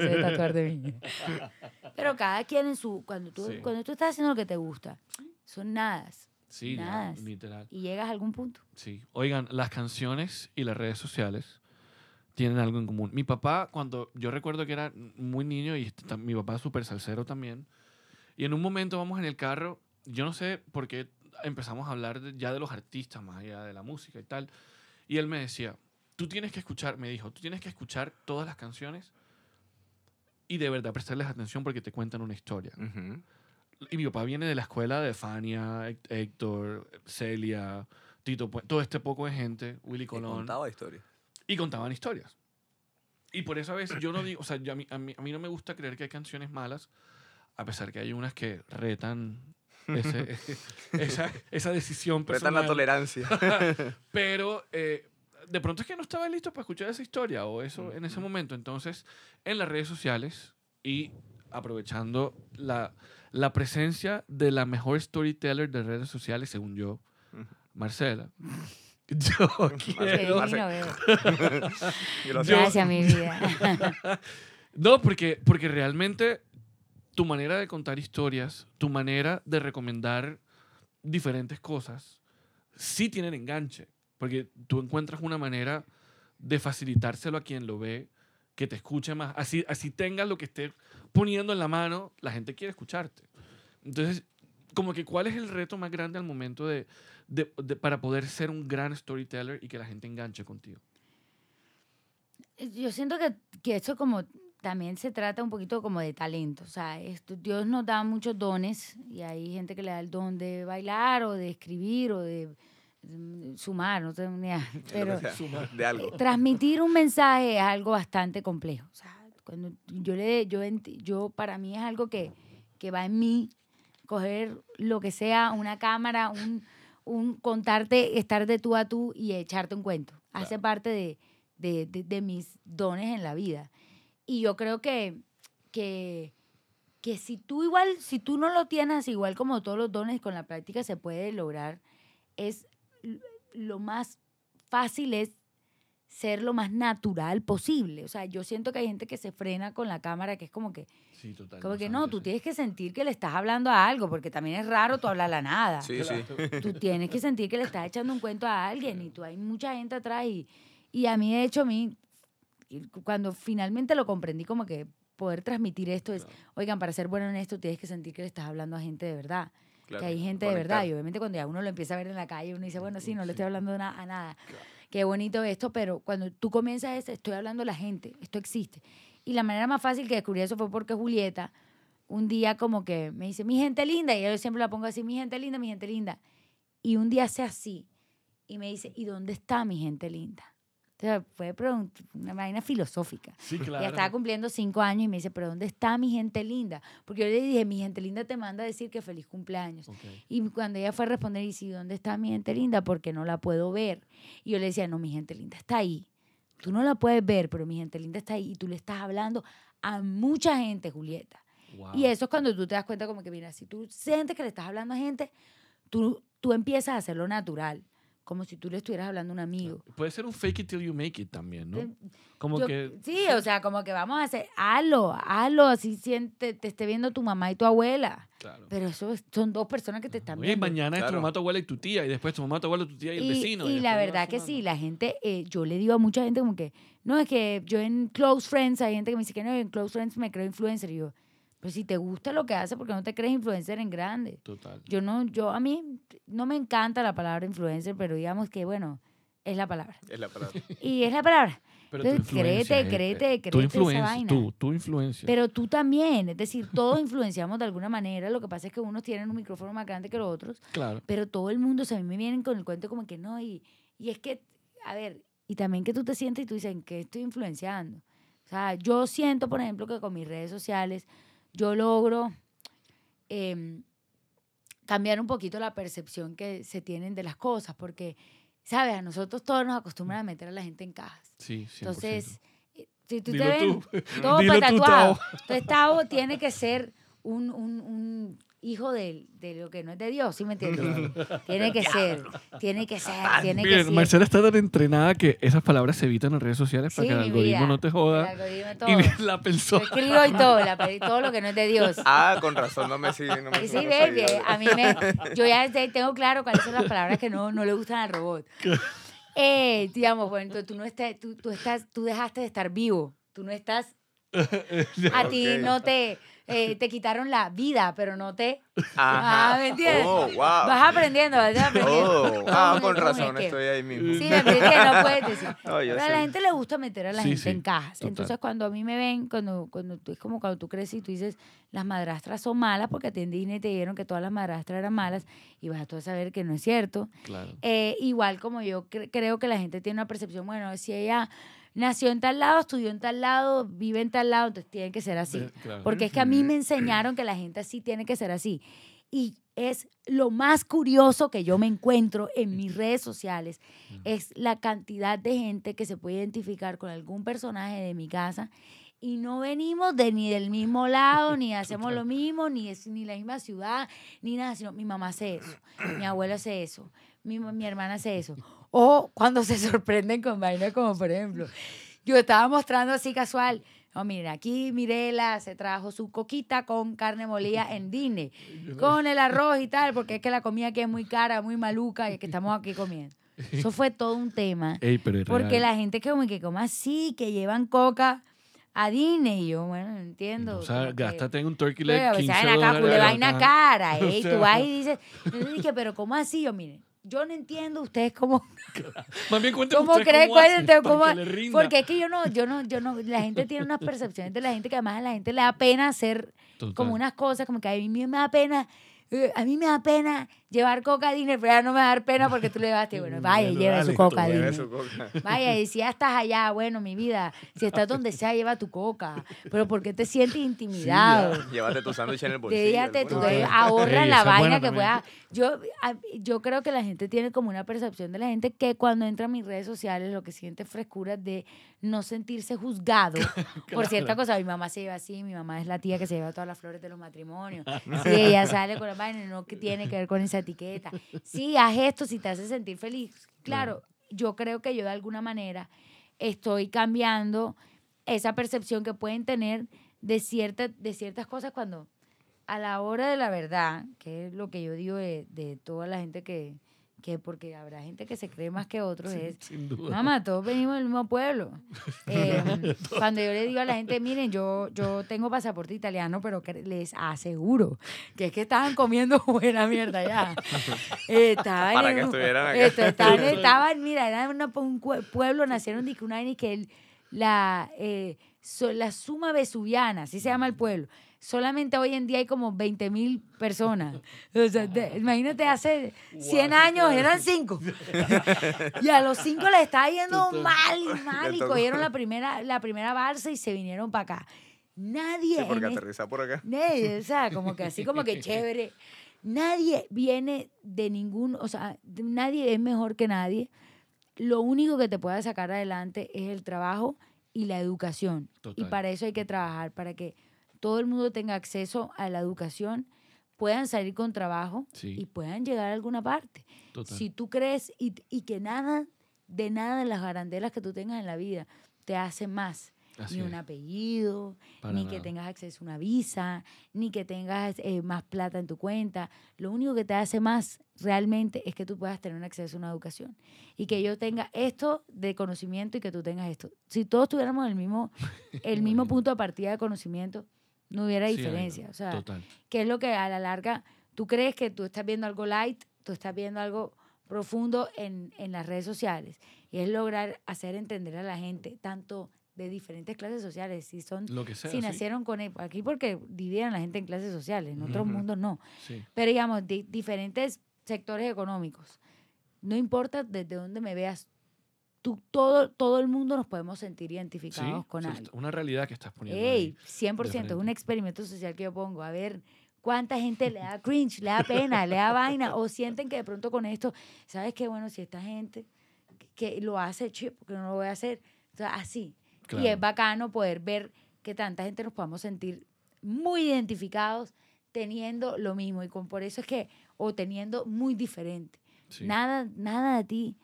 se tatuar de mí. Pero cada quien en su... Cuando tú, Sí. cuando tú estás haciendo lo que te gusta, son nadas. Sí, ya, Nada. literal. Y llegas a algún punto. Sí. Oigan, las canciones y las redes sociales tienen algo en común. Mi papá, cuando yo recuerdo que era muy niño y este, mi papá es súper salsero también, y en un momento vamos en el carro, yo no sé por qué empezamos a hablar de- ya de los artistas, más allá de la música y tal, y él me decía, tú tienes que escuchar, me dijo, tú tienes que escuchar todas las canciones y de verdad prestarles atención porque te cuentan una historia. Y mi papá viene de la escuela de Fania, Héctor, Celia, Tito, todo este poco de gente, Willy Colón. contaba historia. Y contaban historias. Y por eso a veces yo no digo, o sea, yo a, mí, a, mí, a mí no me gusta creer que hay canciones malas, a pesar que hay unas que retan ese- esa, esa decisión Retan la personal. tolerancia. Pero eh, de pronto es que no estaba listo para escuchar esa historia o eso en ese momento. Entonces, en las redes sociales y aprovechando la, la presencia de la mejor storyteller de redes sociales, según yo. Marcela, yo quiero... Marce- bebé. Gracias. Gracias, mi vida. No, porque, porque realmente tu manera de contar historias, tu manera de recomendar diferentes cosas, sí tienen enganche. Porque tú encuentras una manera de facilitárselo a quien lo ve, que te escuche más. Así, así tengas lo que esté poniendo en la mano, la gente quiere escucharte. Entonces, como que cuál es el reto más grande al momento de, de- de- para poder ser un gran storyteller y que la gente enganche contigo. Yo siento que, que esto como también se trata un poquito como de talento. O sea, esto, Dios nos da muchos dones y hay gente que le da el don de bailar o de escribir o de mm, sumar, no sé, ni idea. Pero de algo. transmitir un mensaje es algo bastante complejo. O sea, cuando yo le, yo, yo para mí es algo que, que va en mí, coger lo que sea, una cámara, un, un contarte, estar de tú a tú y echarte un cuento. Hace parte de, de, de- de mis dones en la vida. Y yo creo que, que, que si tú igual, si tú no lo tienes, igual como todos los dones, con la práctica se puede lograr, es lo más fácil es ser lo más natural posible. O sea, yo siento que hay gente que se frena con la cámara, que es como que, Sí, total. como que no, tú tienes que sentir que le estás hablando a algo, porque también es raro tú hablar a la nada. Sí, sí. Tú tienes que sentir que le estás echando un cuento a alguien y tú hay mucha gente atrás y, y a mí, de hecho, a mí, cuando finalmente lo comprendí, como que poder transmitir esto es, oigan, para ser bueno en esto tienes que sentir que le estás hablando a gente de verdad. Claro, que hay gente de verdad. Y obviamente cuando ya uno lo empieza a ver en la calle, uno dice, bueno, sí, no le estoy hablando a nada. Qué bonito esto, pero cuando tú comienzas es, estoy hablando a la gente, esto existe. Y la manera más fácil que descubrí eso fue porque Julieta un día como que me dice, mi gente linda, y yo siempre la pongo así, mi gente linda, mi gente linda. Y un día hace así y me dice, ¿y dónde está mi gente linda? Fue una vaina filosófica. Sí, claro. estaba cumpliendo cinco años y me dice, ¿pero dónde está mi gente linda? Porque yo le dije, mi gente linda te manda a decir que feliz cumpleaños. Y cuando ella fue a responder, y dice, ¿dónde está mi gente linda? Porque no la puedo ver. Y yo le decía, no, mi gente linda está ahí. Tú no la puedes ver, pero mi gente linda está ahí. Y tú le estás hablando a mucha gente, Julieta. Wow. Y eso es cuando tú te das cuenta como que, mira, si tú sientes que le estás hablando a gente, tú, tú empiezas a hacerlo natural. Como si tú le estuvieras hablando a un amigo. Puede ser un fake it till you make it también, ¿no? Como Yo- que... Sí, o sea, como que vamos a hacer, hazlo, hazlo, así siente, te esté viendo tu mamá y tu abuela. Claro. Pero eso es- son dos personas que te están Oye, viendo. mañana es tu mamá, tu abuela y tu tía, y después tu mamá, tu abuela, tu tía y el y, vecino. y la verdad que sí, la gente, eh, yo le digo a mucha gente como que, no, es que yo en Close Friends, hay gente que me dice que no, en Close Friends me creo influencer. Y yo, pues si te gusta lo que hace, ¿por qué no te crees influencer en grande? Total. Yo no, yo a mí no me encanta la palabra influencer, pero digamos que, bueno, es la palabra. Es la palabra. Y es la palabra. Pero Entonces, influencia, créete, créete, créete Tu esa influencia, vaina. tú, tu influencia. Pero tú también, es decir, todos influenciamos de alguna manera. Lo que pasa es que unos tienen un micrófono más grande que los otros, claro. pero todo el mundo, o sea, a mí me vienen con el cuento como que no. Y, y es que, a ver, y también que tú te sientes y tú dices, ¿en qué estoy influenciando? O sea, yo siento, por ejemplo, que con mis redes sociales yo logro em, cambiar un poquito la percepción que se tienen de las cosas, porque, ¿sabes? A nosotros todos nos acostumbran a meter a la gente en cajas. Sí, 100%. Entonces, eh, Si tú Dilo te ven tú. todo Dilo tú, tatuado, Tao. entonces Tao tiene que ser un, un- un hijo de, de lo que no es de Dios, ¿sí me entiendes? Tiene que ser, tiene que ser, tiene que ser. Marcela está tan entrenada que esas palabras se evitan en redes sociales para Sí, que el algoritmo vida. no te joda. El algoritmo Y todo. la pensó. Yo escribo y todo, la pedí todo lo que no es de Dios. Ah, con razón no me sigue. No me Y sí, baby, a mí me, yo ya te- tengo claro cuáles son las palabras que no, no le gustan al robot. Eh, digamos, bueno, tú no estás, tú, tú estás, tú dejaste de estar vivo, tú no estás, a ti no te, eh, te quitaron la vida, pero no te, Ajá. Ah, ¿me entiendes? Oh, wow. vas aprendiendo, vas aprendiendo. Oh, ah, con razón, estoy ahí mismo. Sí, me no puedes decir. No, Pero a la gente le gusta meter a la Sí, gente sí, en cajas. total. Entonces, cuando a mí me ven, cuando, cuando tú, es como cuando tú creces y tú dices, las madrastras son malas, porque a ti en Disney te dijeron que todas las madrastras eran malas, y vas a tú a saber que no es cierto. Claro. Eh, igual como yo cre- creo que la gente tiene una percepción, bueno, si ella nació en tal lado, estudió en tal lado, vive en tal lado, entonces tiene que ser así. Eh, claro. Porque es que a mí me enseñaron que la gente así tiene que ser así. Y es lo más curioso que yo me encuentro en mis redes sociales, es la cantidad de gente que se puede identificar con algún personaje de mi casa y no venimos de ni del mismo lado, ni hacemos lo mismo, ni es ni la misma ciudad, ni nada, sino mi mamá hace eso, mi abuela hace eso, mi, mi hermana hace eso. O cuando se sorprenden con vainas como, por ejemplo, yo estaba mostrando así casual, no, miren, aquí Mirela se trajo su coquita con carne molida en Disney, con el arroz y tal, porque es que la comida aquí es muy cara, muy maluca y que estamos aquí comiendo. Eso fue todo un tema. Ey, pero es Porque real. la gente que como que como así, que llevan coca a Disney. Y yo, bueno, no entiendo. O sea, gástate en un turkey leg veces 15 ven acá, dólares. vaina cara, O sea. tú vas y dices, yo le dije, pero ¿cómo así? Yo, miren, yo no entiendo ustedes cómo, Más bien cómo creen, cómo hace cuéntenme para cómo, que porque es que yo no, yo no, yo no, la gente tiene unas percepciones de la gente que además a la gente le da pena hacer Total. como unas cosas, como que a mí me da pena, eh, a mí me da pena llevar coca a Disney, pero ya no me va a dar pena porque tú le llevaste, bueno, vaya, Bueno, lleva dale, su coca Lleve Disney. su coca. Vaya, y si ya estás allá, bueno, mi vida, si estás donde sea, lleva tu coca. Pero ¿por qué te sientes intimidado? Llévate tu sándwich en el bolsillo. Bolsillo. eh, ahorra Ey, la vaina que pueda. Yo, yo creo que la gente tiene como una percepción de la gente que cuando entra a mis redes sociales lo que siente es frescura de no sentirse juzgado por cierta cosa. Mi mamá se lleva así, mi mamá es la tía que se lleva todas las flores de los matrimonios. Sí, ella sale con la vaina, no que tiene que ver con esa etiqueta. Sí, haz esto si te hace sentir feliz. Claro, yo creo que yo de alguna manera estoy cambiando esa percepción que pueden tener de, cierta, de ciertas cosas cuando a la hora de la verdad, que es lo que yo digo de, de toda la gente que, que, porque habrá gente que se cree más que otros, es, Sin duda. mamá, todos venimos del mismo pueblo. Eh, cuando yo le digo a la gente, miren, yo, yo tengo pasaporte italiano, pero que les aseguro que es que estaban comiendo buena mierda ya. Eh, estaban Para en que un- estuvieran acá. esto, estaban, estaban, mira, era una- un pueblo, nacieron de que una y que el- la, eh, so- la suma vesuviana, así se llama el pueblo. Solamente hoy en día hay como 20 mil personas. O sea, te- imagínate, hace 100 años eran 5. y a los 5 les estaba yendo mal y mal y cogieron la primera, la primera balsa y se vinieron para acá. Nadie Sí, porque en este aterriza por acá. Nadie, o sea, como que así como que chévere. Nadie viene de ningún, o sea, nadie es mejor que nadie. Lo único que te puede sacar adelante es el trabajo y la educación. Y para eso hay que trabajar, para que todo el mundo tenga acceso a la educación, puedan salir con trabajo Sí. y puedan llegar a alguna parte. Total. Si tú crees y, y que nada, de nada de las garandelas que tú tengas en la vida te hace más. Así ni es. un apellido, Para ni que tengas acceso a una visa, ni que tengas eh, más plata en tu cuenta. Lo único que te hace más realmente es que tú puedas tener acceso a una educación. Y que yo tenga esto de conocimiento y que tú tengas esto. Si todos tuviéramos el mismo, el mismo punto de partida de conocimiento, no hubiera Sí, diferencia. Aina, O sea, Total. que es lo que a la larga tú crees que tú estás viendo algo light, tú estás viendo algo profundo en, en las redes sociales. Y es lograr hacer entender a la gente, tanto de diferentes clases sociales, si son, Lo que sea. si sí. nacieron con él, aquí porque dividen a la gente en clases sociales, en otros Ujú. mundos no. Sí. Pero digamos, di- diferentes sectores económicos. No importa desde dónde me veas, tú, todo, todo el mundo nos podemos sentir Sí, identificados con sí, algo. Una realidad que estás poniendo. Ey, ahí. 100%, es frente. un experimento social que yo pongo. A ver cuánta gente le da cringe, le da pena, le da vaina, o sienten que de pronto con esto, ¿sabes qué? Bueno, si esta gente que lo hace, chip, porque no lo voy a hacer. Entonces, así. Y Claro. es bacano poder ver que tanta gente nos podamos sentir muy identificados teniendo lo mismo. Y con, por eso es que, o teniendo muy diferente. Sí. Nada, nada de ti.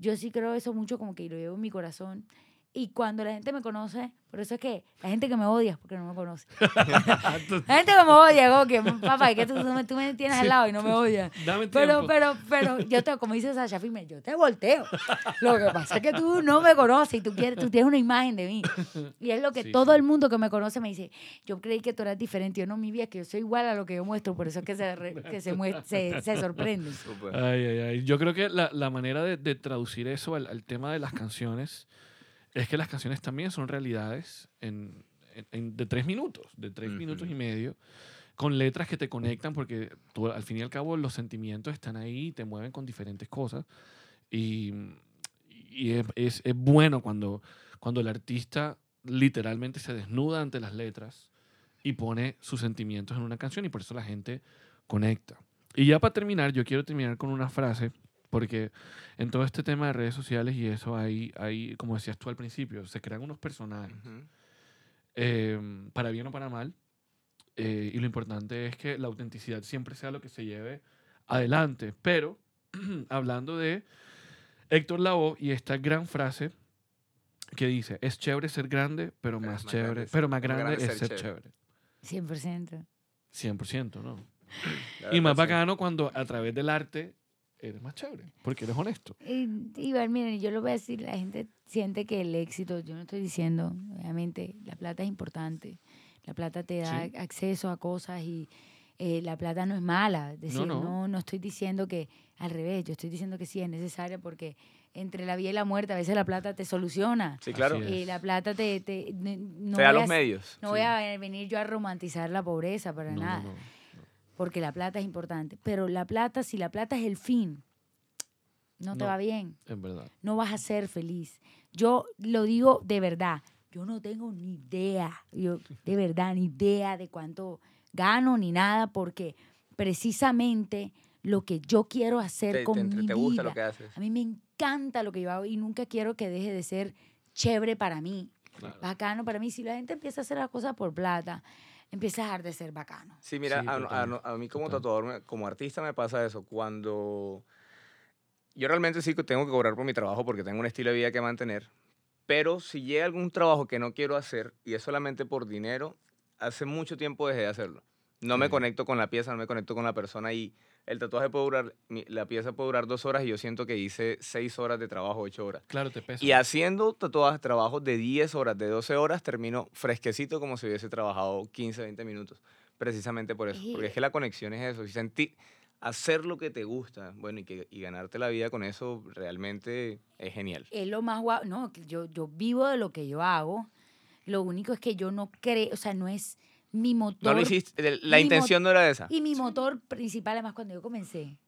Yo sí creo eso mucho como que lo llevo en mi corazón. Y cuando la gente me conoce, por eso es que la gente que me odia es porque no me conoce. La gente que me odia, como que, papá, es que tú, tú me, tú me tienes al lado y no me odias. Dame Pero, tiempo. pero, pero, yo te, como dice Sasha Firme, yo te volteo. Lo que pasa es que tú no me conoces y tú, quieres, tú tienes una imagen de mí. Y es lo que Sí, todo sí. el mundo que me conoce me dice, yo creí que tú eras diferente. Yo no, mi vida, que yo soy igual a lo que yo muestro. Por eso es que se, re- que se, se, se. Ay, ay, ay. Yo creo que la, la manera de, de traducir eso al, al tema de las canciones es que las canciones también son realidades en, en- en- de tres minutos, de tres minutos y medio, con letras que te conectan porque tú, al fin y al cabo los sentimientos están ahí y te mueven con diferentes cosas. Y, y es, es- es bueno cuando, cuando el artista literalmente se desnuda ante las letras y pone sus sentimientos en una canción y por eso la gente conecta. Y ya para terminar, yo quiero terminar con una frase, porque en todo este tema de redes sociales y eso hay, hay como decías tú al principio, se crean unos personajes, Ujú. eh, para bien o para mal, eh, y lo importante es que la autenticidad siempre sea lo que se lleve adelante. Pero, hablando de Héctor Lavoe y esta gran frase que dice, es chévere ser grande, pero Pero más más chévere, grande- pero más grande, grande es ser ser chévere. 100%. 100%, ¿no? Y más sí. bacano cuando a través del arte eres más chévere, porque eres honesto. Y, Iván, miren, yo lo voy a decir, la gente siente que el éxito, yo no estoy diciendo, obviamente, la plata es importante. La plata te da Sí. acceso a cosas y eh, la plata no es mala. Es decir, no. no, no estoy diciendo que al revés, yo estoy diciendo que sí es necesaria porque entre la vida y la muerte a veces la plata te soluciona. Sí, claro. Y la plata te... te no Te da voy los a- medios. No voy a venir yo a romantizar la pobreza para No, no, nada no. Porque la plata es importante. Pero la plata, si la plata es el fin, no te No. va bien, Es verdad. no vas a ser feliz. Yo lo digo de verdad, yo no tengo ni idea, yo de verdad ni idea de cuánto gano ni nada, porque precisamente lo que yo quiero hacer Te, con te- mi te gusta vida, lo que haces. a mí me encanta lo que yo hago y nunca quiero que deje de ser chévere para mí, Claro. bacano para mí. Si la gente empieza a hacer las cosas por plata, empieza a dejar de ser bacano. Sí, mira, Sí, a, a- a mí como total. tatuador, me- como artista me pasa eso. Cuando yo realmente sí que tengo que cobrar por mi trabajo porque tengo un estilo de vida que mantener, pero si llega algún trabajo que no quiero hacer y es solamente por dinero, hace mucho tiempo dejé de hacerlo. No me Ok. conecto con la pieza, no me conecto con la persona y el tatuaje puede durar, la pieza puede durar dos horas y yo siento que hice seis horas de trabajo, ocho horas. Claro, te pesa. Y haciendo tatuajes, trabajos de 10 horas, de 12 horas, termino fresquecito como si hubiese trabajado 15, 20 minutos. Precisamente por eso. Porque es que la conexión es eso. Y sentir, hacer lo que te gusta, bueno, y, que, y ganarte la vida con eso realmente es genial. es lo más guau. No, yo, yo vivo de lo que yo hago. Lo único es que yo no creo, o sea, no es mi motor. No lo hiciste, la intención no era esa. Y mi motor principal, además, cuando yo comencé,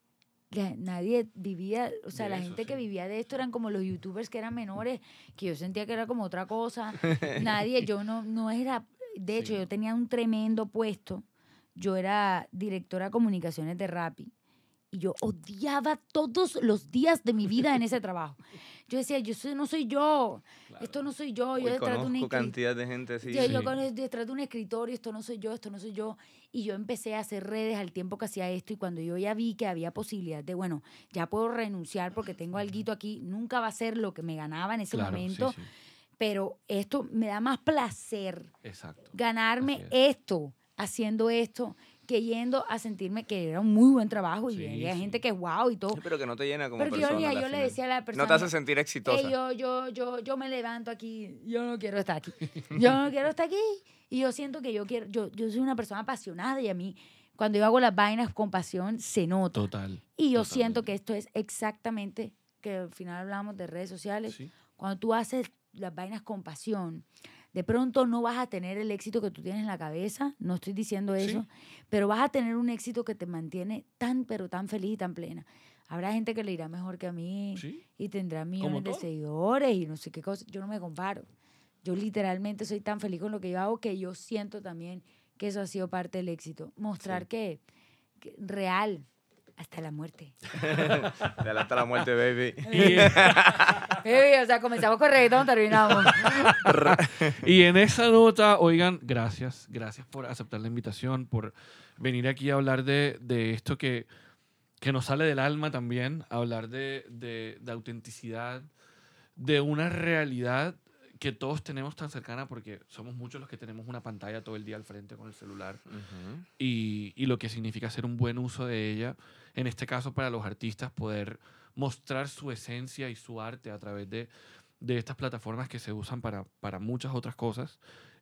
la- nadie vivía, o sea, De la eso, gente que sí. vivía de esto eran como los youtubers que eran menores, que yo sentía que era como otra cosa. nadie, yo no, no era, de hecho, Sí. yo tenía un tremendo puesto. Yo era directora de comunicaciones de Rappi. Y yo odiaba todos los días de mi vida en ese trabajo. Yo decía, yo soy- no soy yo. Esto no soy yo. Yo Uy, detrás de un conozco escri- cantidad de gente así. yo, Sí. detrás de un escritorio, esto no soy yo, esto no soy yo. Y yo empecé a hacer redes al tiempo que hacía esto. Y cuando yo ya vi que había posibilidad de, bueno, ya puedo renunciar porque tengo algo aquí, nunca va a ser lo que me ganaba en ese Claro, momento. sí. Pero esto me da más placer Exacto. ganarme es. esto, haciendo esto, que yendo a sentirme que era un muy buen trabajo. Y Sí, había sí. gente que es wow y todo. Sí, Pero que no te llena como yo, persona. mira, al yo le decía a la persona. No te hace sentir exitosa. "Ey, yo, yo, yo, yo me levanto aquí, yo no quiero estar aquí. Yo no quiero estar aquí. Y yo siento que yo quiero, yo, yo soy una persona apasionada y a mí, cuando yo hago las vainas con pasión, se nota. Total. Y yo siento que esto es exactamente, que al final hablamos de redes sociales, Sí. cuando tú haces las vainas con pasión, de pronto no vas a tener el éxito que tú tienes en la cabeza, no estoy diciendo Sí. eso, pero vas a tener un éxito que te mantiene tan, pero tan feliz y tan plena. Habrá gente que le irá mejor que a mí Sí. y tendrá millones de seguidores y no sé qué cosas. Yo no me comparo. Yo literalmente soy tan feliz con lo que yo hago que yo siento también que eso ha sido parte del éxito. Mostrar Sí. que, que real, Hasta la muerte. Dale hasta la muerte, baby. Baby, o sea, comenzamos con reggaetón, terminamos. y en esa nota, oigan, gracias, gracias por aceptar la invitación, por venir aquí a hablar de, de esto que, que nos sale del alma también, a hablar de, de, de autenticidad, de una realidad que todos tenemos tan cercana porque somos muchos los que tenemos una pantalla todo el día al frente con el celular Ujú. y, y lo que significa hacer un buen uso de ella, en este caso para los artistas, poder mostrar su esencia y su arte a través de, de estas plataformas que se usan para, para muchas otras cosas.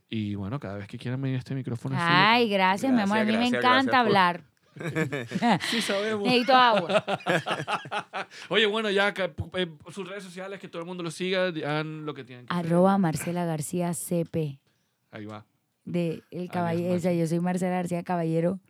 Y bueno, cada vez que quieran venir a este micrófono. Ay, gracias, mi amor. A mí Gracias, me encanta por- hablar. Sí, sabemos. Necesito agua. Oye, bueno, ya eh, sus redes sociales, que todo el mundo lo siga, hagan lo que tienen que hacer. Arroba Marcela García CP. Ahí va. De el caballero. O sea, yo soy Marcela García Caballero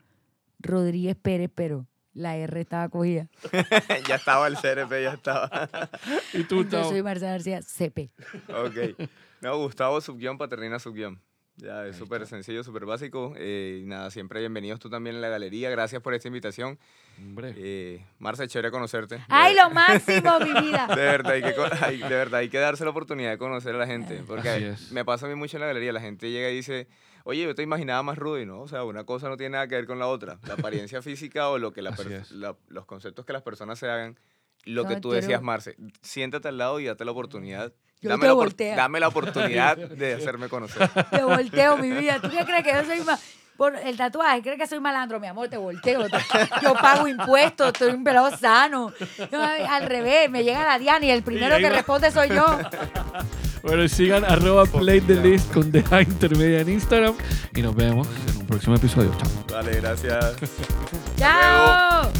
Rodríguez Pérez, pero la R estaba cogida. ya estaba el CRP, ya estaba. Y tú, Yo soy Marcela García CP. ok. No, Gustavo, subguión, Paternina, subguión. Ya, es súper sencillo, súper básico. Eh, y nada, siempre bienvenidos tú también en la galería. Gracias por esta invitación. Hombre. Eh, Marce, chévere conocerte. ¡Ay, lo máximo, mi vida! De verdad, hay que, hay- de verdad, hay que darse la oportunidad de conocer a la gente. Porque Así es. me pasa a mí mucho en la galería. La gente llega y dice, oye, yo te imaginaba más rudo y no. O sea, una cosa no tiene nada que ver con la otra. La apariencia física o lo que la la- los conceptos que las personas se hagan. Lo No, que tú quiero- decías, Marce, siéntate al lado y date la oportunidad. Yo dame, te la voltea. dame la oportunidad de hacerme conocer. Te volteo, mi vida. ¿Tú qué crees que yo soy más? Por el tatuaje, ¿crees que soy malandro? Mi amor, te volteo. Te- Yo pago impuestos, estoy un pelado sano. Yo, al revés, me llega la Diana y el primero que va. responde soy yo. Bueno, sigan arroba play the list con intermedia en Instagram. Y nos vemos en un próximo episodio. Chao. Vale, gracias. ¡Chao!